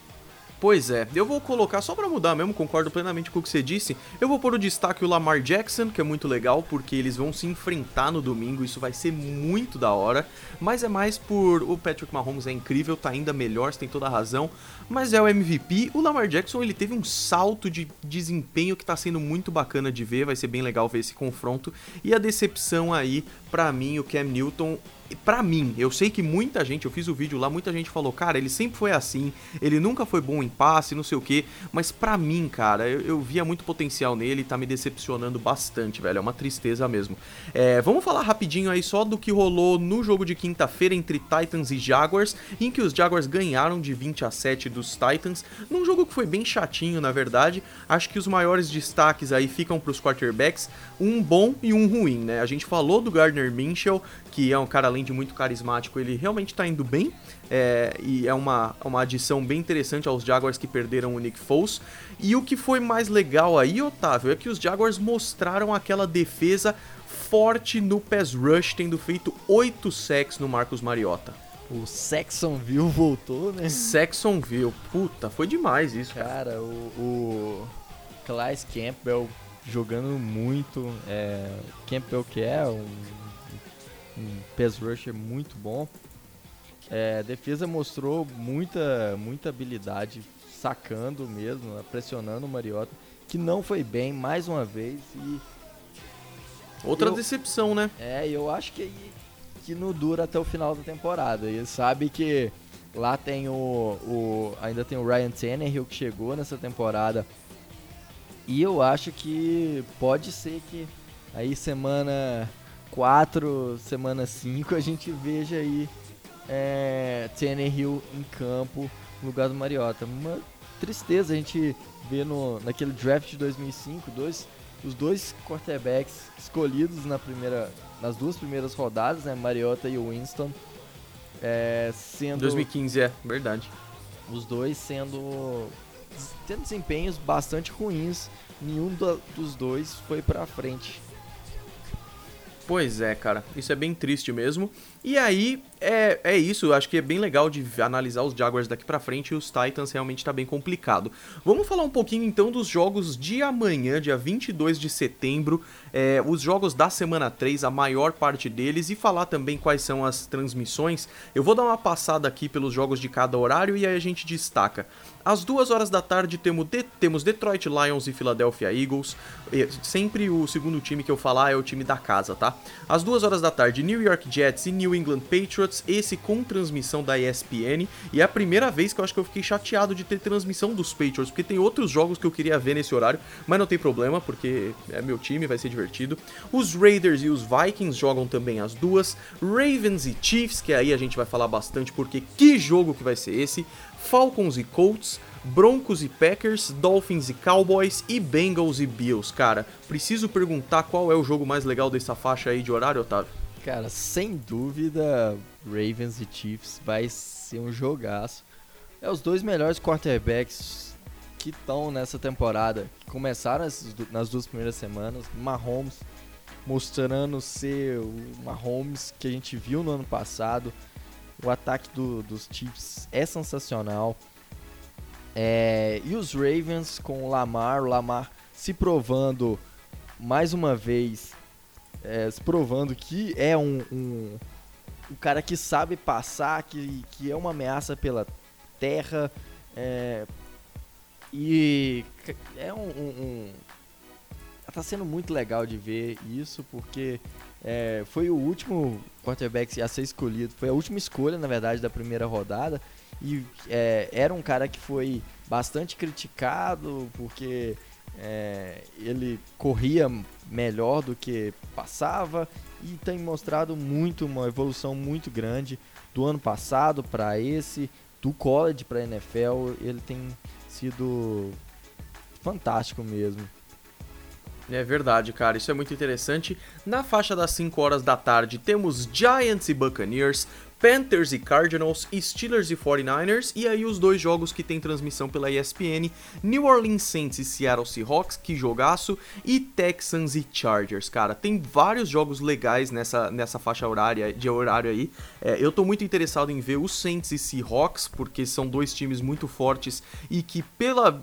Pois é, eu vou colocar, só para mudar mesmo, concordo plenamente com o que você disse, eu vou pôr o destaque o Lamar Jackson, que é muito legal, porque eles vão se enfrentar no domingo, isso vai ser muito da hora, mas é mais por o Patrick Mahomes é incrível, tá ainda melhor, você tem toda a razão, mas é o MVP, o Lamar Jackson ele teve um salto de desempenho que tá sendo muito bacana de ver, vai ser bem legal ver esse confronto, e a decepção aí, para mim, o Cam Newton para mim, eu sei que muita gente, eu fiz o vídeo lá, muita gente falou, cara, ele sempre foi assim, ele nunca foi bom em passe, não sei o que, mas para mim, cara, eu, eu, via muito potencial nele e tá me decepcionando bastante, velho, é uma tristeza mesmo. É, vamos falar rapidinho aí só do que rolou no jogo de quinta-feira entre Titans e Jaguars, em que os Jaguars ganharam de 20 a 7 dos Titans, num jogo que foi bem chatinho, na verdade, acho que os maiores destaques aí ficam pros quarterbacks, um bom e um ruim, né, a gente falou do Gardner Minshew, que é um cara além de muito carismático, ele realmente está indo bem. É, e é uma, uma adição bem interessante aos Jaguars que perderam o Nick Foles. E o que foi mais legal aí, Otávio, é que os Jaguars mostraram aquela defesa forte no pass rush, tendo feito 8 sacks no Marcos Mariota. O Saxonville voltou, né? Saxonville, puta, foi demais isso, cara. Cara, o, o Campbell jogando muito. É, Campbell que é um um pass rusher muito bom. É, a defesa mostrou muita, muita habilidade sacando mesmo, pressionando o Mariota, que não foi bem mais uma vez e outra eu, decepção, né? É, eu acho que que não dura até o final da temporada. E sabe que lá tem o, o ainda tem o Ryan Tannehill que chegou nessa temporada. E eu acho que pode ser que aí semana 4, semana 5, a gente veja aí é, Tannehill em campo no lugar do Mariota. Uma tristeza a gente ver no, naquele draft de 2005, dois, os dois quarterbacks escolhidos na primeira, nas duas primeiras rodadas, né, Mariota e Winston, é, sendo... 2015, é, verdade. Os dois sendo... tendo desempenhos bastante ruins, nenhum do, dos dois foi pra frente Pois é, cara, isso é bem triste mesmo. E aí, é, é isso, acho que é bem legal de analisar os Jaguars daqui pra frente e os Titans realmente tá bem complicado. Vamos falar um pouquinho então dos jogos de amanhã, dia 22 de setembro, é, os jogos da semana 3, a maior parte deles, e falar também quais são as transmissões. Eu vou dar uma passada aqui pelos jogos de cada horário e aí a gente destaca. Às duas horas da tarde temos, de, temos Detroit Lions e Philadelphia Eagles. Sempre o segundo time que eu falar é o time da casa, tá? Às duas horas da tarde, New York Jets e New England Patriots, esse com transmissão da ESPN, e é a primeira vez que eu acho que eu fiquei chateado de ter transmissão dos Patriots, porque tem outros jogos que eu queria ver nesse horário, mas não tem problema, porque é meu time, vai ser divertido. Os Raiders e os Vikings jogam também as duas, Ravens e Chiefs, que aí a gente vai falar bastante, porque que jogo que vai ser esse, Falcons e Colts, Broncos e Packers, Dolphins e Cowboys e Bengals e Bills. Cara, preciso perguntar qual é o jogo mais legal dessa faixa aí de horário, Otávio? Cara, sem dúvida, Ravens e Chiefs vai ser um jogaço. É os dois melhores quarterbacks que estão nessa temporada, que começaram nas duas primeiras semanas. Mahomes mostrando ser o Mahomes que a gente viu no ano passado. O ataque do, dos Chiefs é sensacional. É, e os Ravens com o Lamar, o Lamar se provando mais uma vez é, se provando que é um, um, um, cara que sabe passar, que, que é uma ameaça pela terra. É, e é um, um, Tá sendo muito legal de ver isso, porque é, foi o último quarterback a ser escolhido, foi a última escolha, na verdade, da primeira rodada. e é, era um cara que foi bastante criticado porque é, ele corria melhor do que passava e tem mostrado muito uma evolução muito grande do ano passado para esse, do college para NFL, ele tem sido fantástico mesmo. É verdade, cara, isso é muito interessante. Na faixa das 5 horas da tarde temos Giants e Buccaneers, Panthers e Cardinals, Steelers e 49ers, e aí os dois jogos que tem transmissão pela ESPN, New Orleans Saints e Seattle Seahawks, que jogaço, e Texans e Chargers, cara. Tem vários jogos legais nessa, nessa faixa horária, de horário aí. É, eu tô muito interessado em ver os Saints e Seahawks, porque são dois times muito fortes e que pela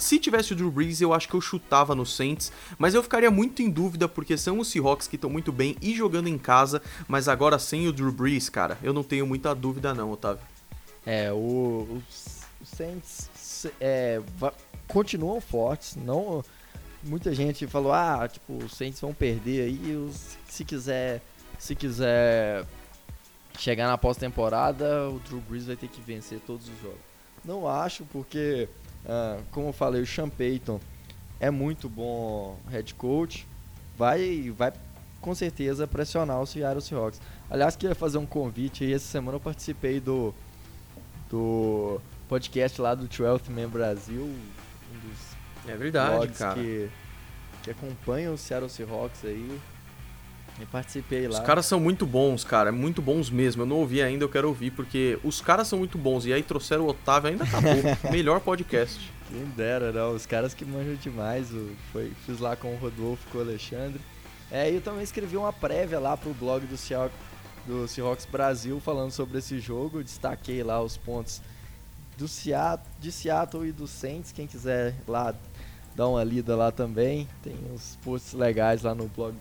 se tivesse o Drew Brees, eu acho que eu chutava no Saints, mas eu ficaria muito em dúvida porque são os Seahawks que estão muito bem e jogando em casa, mas agora sem o Drew Brees, cara, eu não tenho muita dúvida não, Otávio. É, o, os, Saints é, continuam fortes, não muita gente falou, ah, tipo, os Saints vão perder aí, se quiser, se quiser chegar na pós-temporada, o Drew Brees vai ter que vencer todos os jogos. Não acho, porque Uh, como eu falei, o Sean Payton é muito bom head coach. Vai, vai com certeza pressionar o Seattle Seahawks. Aliás, queria fazer um convite aí. Essa semana eu participei do, do podcast lá do 12 Man Brasil. Um dos é verdade, cara. Que, que acompanham o Seattle Seahawks aí. E participei lá. Os caras são muito bons, cara. Muito bons mesmo. Eu não ouvi ainda, eu quero ouvir, porque os caras são muito bons. E aí trouxeram o Otávio, ainda acabou. [laughs] Melhor podcast. Quem dera, não. Os caras que manjam demais. Foi, fiz lá com o Rodolfo com o Alexandre. É, eu também escrevi uma prévia lá pro blog do Seahawks, do Seahawks Brasil falando sobre esse jogo. Destaquei lá os pontos do Seattle, de Seattle e do Saints. Quem quiser lá dá uma lida lá também. Tem uns posts legais lá no blog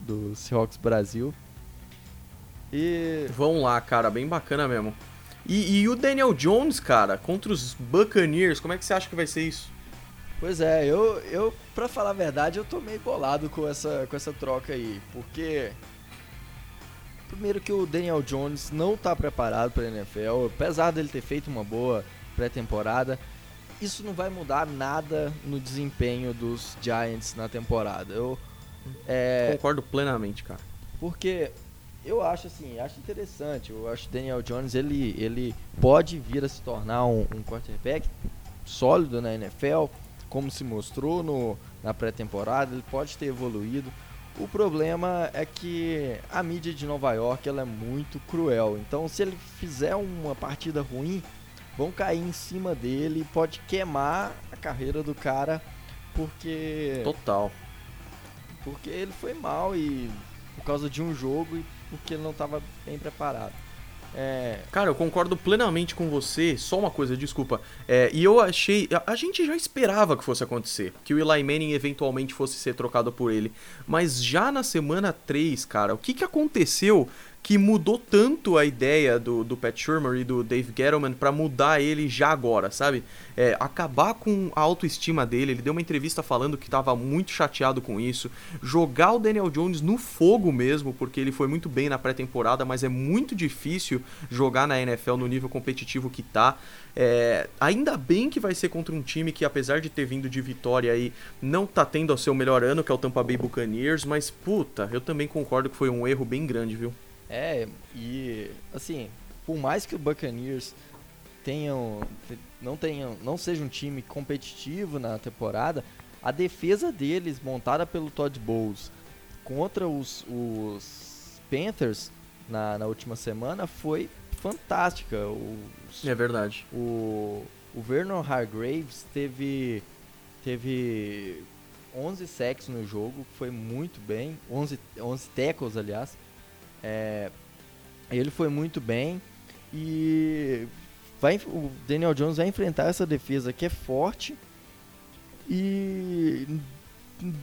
do Seahawks Brasil. E. Vão lá, cara, bem bacana mesmo. E, e, o Daniel Jones, cara, contra os Buccaneers, como é que você acha que vai ser isso? Pois é, eu, eu pra falar a verdade, eu tô meio bolado com essa, com essa troca aí, porque. Primeiro que o Daniel Jones não tá preparado pra NFL, apesar dele ter feito uma boa pré-temporada, isso não vai mudar nada no desempenho dos Giants na temporada. Eu é, concordo plenamente, cara. Porque eu acho assim, acho interessante. Eu acho que Daniel Jones ele, ele pode vir a se tornar um, um quarterback sólido na NFL, como se mostrou no, na pré-temporada. Ele pode ter evoluído. O problema é que a mídia de Nova York ela é muito cruel. Então, se ele fizer uma partida ruim, vão cair em cima dele, pode queimar a carreira do cara, porque. Total. Porque ele foi mal e por causa de um jogo e porque ele não estava bem preparado. É... Cara, eu concordo plenamente com você. Só uma coisa, desculpa. É, e eu achei. A, a, gente já esperava que fosse acontecer. Que o Eli Manning eventualmente fosse ser trocado por ele. Mas já na semana 3, cara, o que, que aconteceu que mudou tanto a ideia do, do Pat Shermer e do Dave Gettleman para mudar ele já agora, sabe? É, acabar com a autoestima dele. Ele deu uma entrevista falando que estava muito chateado com isso. Jogar o Daniel Jones no fogo mesmo, porque ele foi muito bem na pré-temporada, mas é muito difícil jogar na NFL no nível competitivo que tá. É, ainda bem que vai ser contra um time que, apesar de ter vindo de vitória aí, não tá tendo o seu melhor ano, que é o Tampa Bay Buccaneers, mas puta, eu também concordo que foi um erro bem grande, viu? É, e assim, por mais que o Buccaneers tenham não tenham, não seja um time competitivo na temporada, a defesa deles montada pelo Todd Bowles contra os, os Panthers na, na última semana foi fantástica. Os, é verdade. O, o Vernon Hargraves teve teve 11 sacks no jogo, foi muito bem, 11 11 tackles aliás. É, ele foi muito bem e vai, o Daniel Jones vai enfrentar essa defesa que é forte e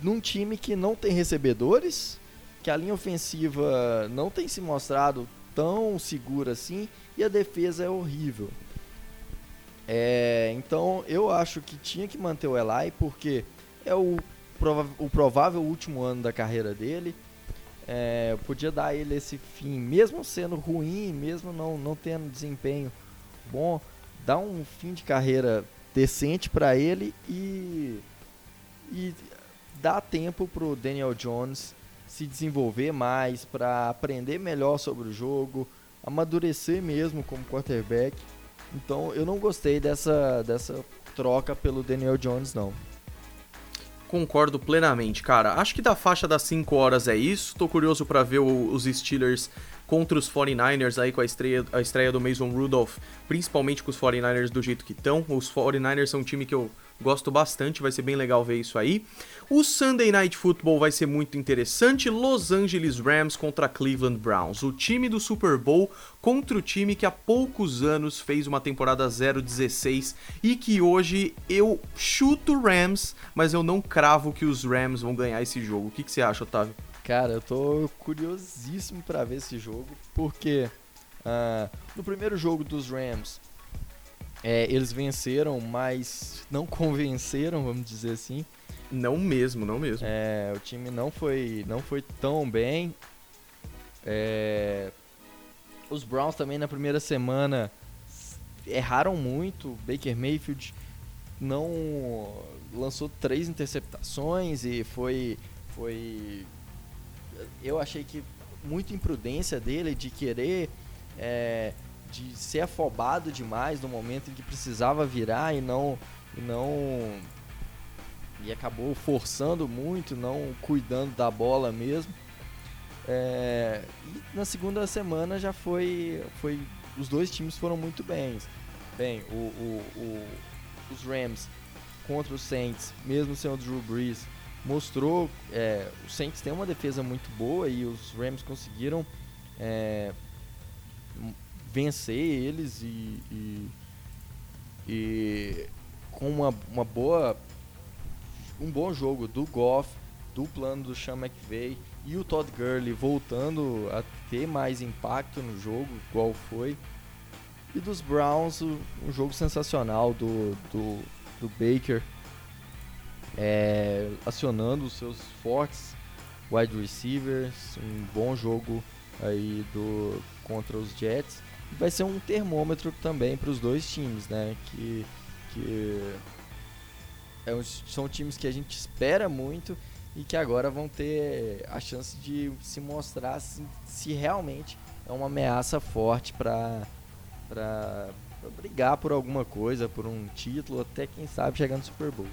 num time que não tem recebedores, que a linha ofensiva não tem se mostrado tão segura assim e a defesa é horrível. É, então eu acho que tinha que manter o Eli porque é o, o provável último ano da carreira dele é, podia dar ele esse fim, mesmo sendo ruim, mesmo não, não tendo desempenho bom, dar um fim de carreira decente para ele e, e dar tempo pro Daniel Jones se desenvolver mais, para aprender melhor sobre o jogo, amadurecer mesmo como quarterback. Então eu não gostei dessa, dessa troca pelo Daniel Jones, não. Concordo plenamente, cara. Acho que da faixa das 5 horas é isso. Tô curioso para ver o, os Steelers contra os 49ers aí com a estreia, a estreia do Mason Rudolph, principalmente com os 49ers do jeito que estão. Os 49ers são um time que eu gosto bastante, vai ser bem legal ver isso aí. O Sunday Night Football vai ser muito interessante. Los Angeles Rams contra Cleveland Browns. O time do Super Bowl contra o time que há poucos anos fez uma temporada 0-16 e que hoje eu chuto Rams, mas eu não cravo que os Rams vão ganhar esse jogo. O que, que você acha, Otávio? Cara, eu tô curiosíssimo para ver esse jogo, porque uh, no primeiro jogo dos Rams é, eles venceram, mas não [laughs] convenceram, vamos dizer assim. Não mesmo, não mesmo. É, o time não foi, não foi tão bem. É, os Browns também na primeira semana erraram muito. Baker Mayfield não lançou três interceptações e foi, foi, eu achei que muito imprudência dele de querer é, de ser afobado demais no momento em que precisava virar e não e não e acabou forçando muito, não cuidando da bola mesmo. É, e na segunda semana já foi, foi. Os dois times foram muito bem. Bem, o, o, o, os Rams contra os Saints, mesmo sem o Drew Brees, mostrou. É, os Saints têm uma defesa muito boa e os Rams conseguiram é, vencer eles e, e, e com uma, uma boa um bom jogo do Goff, do plano do Sean McVay e o Todd Gurley voltando a ter mais impacto no jogo, igual foi. E dos Browns, um jogo sensacional do, do, do Baker, é, acionando os seus fortes wide receivers, um bom jogo aí do contra os Jets. Vai ser um termômetro também para os dois times, né? Que, que é, são times que a gente espera muito e que agora vão ter a chance de se mostrar se, se realmente é uma ameaça forte para brigar por alguma coisa, por um título, até quem sabe chegar no Super Bowl.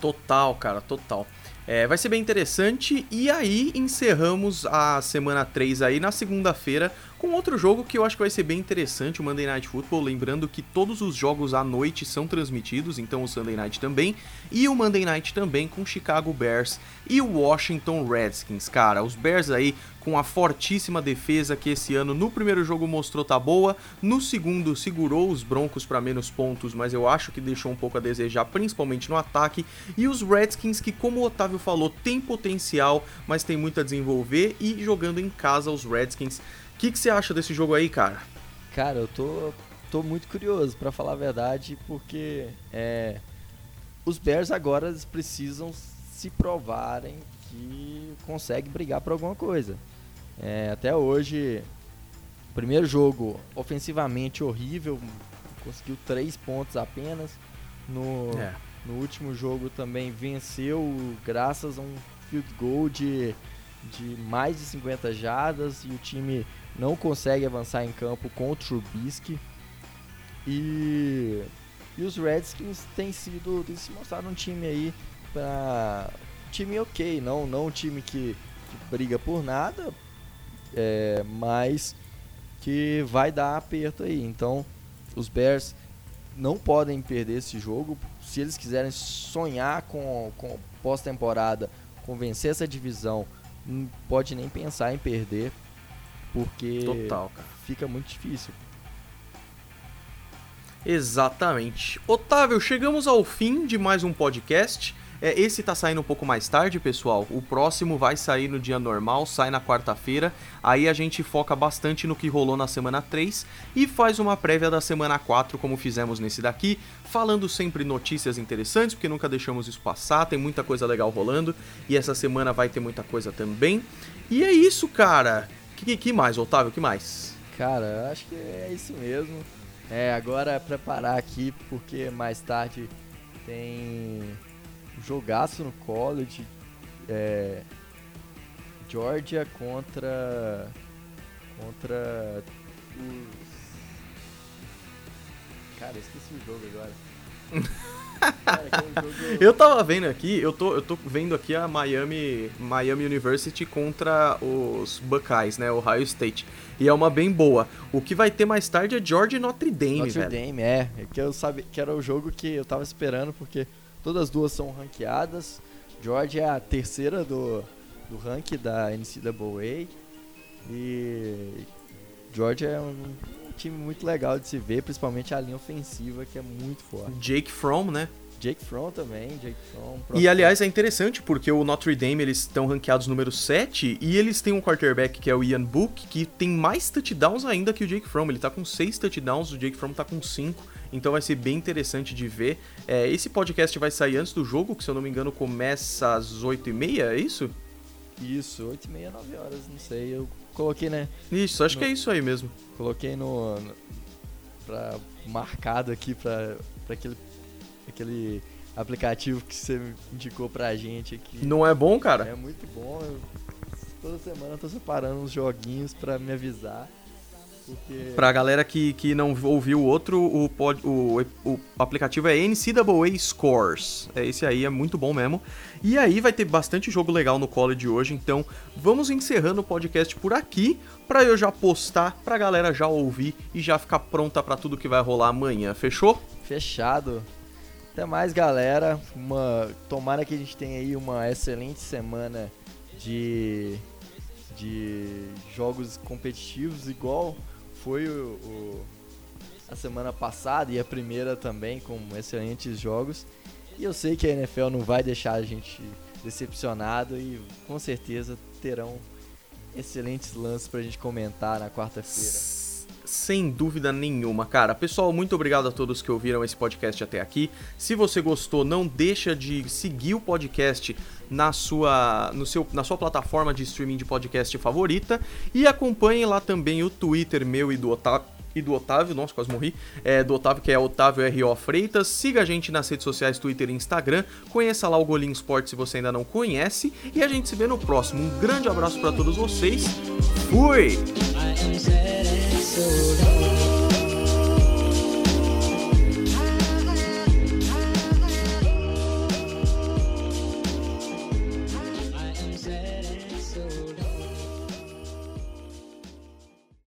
Total, cara, total. É, vai ser bem interessante. E aí encerramos a semana 3 aí na segunda-feira com outro jogo que eu acho que vai ser bem interessante, o Monday Night Football. Lembrando que todos os jogos à noite são transmitidos, então o Sunday Night também. E o Monday Night também com Chicago Bears e o Washington Redskins. Cara, os Bears aí com a fortíssima defesa que esse ano no primeiro jogo mostrou tá boa, no segundo segurou os Broncos para menos pontos, mas eu acho que deixou um pouco a desejar, principalmente no ataque. E os Redskins que, como o Otávio falou, tem potencial, mas tem muito a desenvolver e jogando em casa os Redskins que, que você acha desse jogo aí, cara? Cara, eu tô, tô muito curioso, para falar a verdade, porque é, os Bears agora eles precisam se provarem que conseguem brigar por alguma coisa. É, até hoje, primeiro jogo ofensivamente horrível, conseguiu três pontos apenas. No, é. no último jogo também venceu graças a um field goal de, de mais de 50 jardas e o time não consegue avançar em campo com o Trubisky. E, e os Redskins têm sido têm se mostrado um time aí para time ok, não não um time que, que briga por nada, é, mas que vai dar aperto aí. Então os Bears não podem perder esse jogo. Se eles quiserem sonhar com, com pós-temporada, com vencer essa divisão, não pode nem pensar em perder, porque Total, fica muito difícil. Exatamente. Otávio, chegamos ao fim de mais um podcast. É, esse tá saindo um pouco mais tarde, pessoal. O próximo vai sair no dia normal, sai na quarta-feira. Aí a gente foca bastante no que rolou na semana 3 e faz uma prévia da semana 4, como fizemos nesse daqui, falando sempre notícias interessantes, porque nunca deixamos isso passar, tem muita coisa legal rolando e essa semana vai ter muita coisa também. E é isso, cara. Que, que mais, Otávio? que mais? Cara, acho que é isso mesmo. É, agora preparar aqui porque mais tarde tem um jogaço no college. É, Georgia contra. contra os. Cara, eu esqueci o jogo agora. [laughs] Eu tava vendo aqui, eu tô, eu tô vendo aqui a Miami, Miami University contra os Buckeyes, né? Ohio State. E é uma bem boa. O que vai ter mais tarde é Georgia e Notre Dame, Notre velho. Dame, é. é que eu sabia que era o jogo que eu tava esperando, porque todas as duas são ranqueadas. Georgia é a terceira do, do ranking da NCAA. E Georgia é um time muito legal de se ver, principalmente a linha ofensiva, que é muito forte. Jake Fromm, né? Jake Fromm também, Jake Fromm. E aliás é interessante porque o Notre Dame eles estão ranqueados número 7 e eles têm um quarterback que é o Ian Book que tem mais touchdowns ainda que o Jake Fromm. Ele tá com 6 touchdowns, o Jake Fromm tá com 5. Então vai ser bem interessante de ver. É, esse podcast vai sair antes do jogo, que se eu não me engano começa às 8h30, é isso? Isso, 8 e meia, 9 horas, não sei. Eu coloquei, né? Isso, acho no... que é isso aí mesmo. Coloquei no. no pra, marcado aqui pra, pra aquele, aquele aplicativo que você indicou pra gente aqui. Não é bom, cara? É muito bom. Eu, toda semana eu tô separando uns joguinhos pra me avisar. Porque... Pra galera que, que não ouviu o outro, o, pod, o, o aplicativo é NCAA Scores. É esse aí, é muito bom mesmo. E aí vai ter bastante jogo legal no college hoje, então vamos encerrando o podcast por aqui para eu já postar, pra galera já ouvir e já ficar pronta para tudo que vai rolar amanhã. Fechou? Fechado. Até mais, galera. Uma tomara que a gente tenha aí uma excelente semana de de jogos competitivos igual foi o, o, a semana passada e a primeira também, com excelentes jogos. E eu sei que a NFL não vai deixar a gente decepcionado e com certeza terão excelentes lances pra gente comentar na quarta-feira. Sem dúvida nenhuma, cara. Pessoal, muito obrigado a todos que ouviram esse podcast até aqui. Se você gostou, não deixa de seguir o podcast na sua, no seu, na sua plataforma de streaming de podcast favorita e acompanhe lá também o Twitter meu e do Otávio e do Otávio, nossa, quase morri, é, do Otávio, que é Otávio R.O. Freitas. Siga a gente nas redes sociais, Twitter e Instagram. Conheça lá o Golim Sport se você ainda não conhece. E a gente se vê no próximo. Um grande abraço para todos vocês. Fui!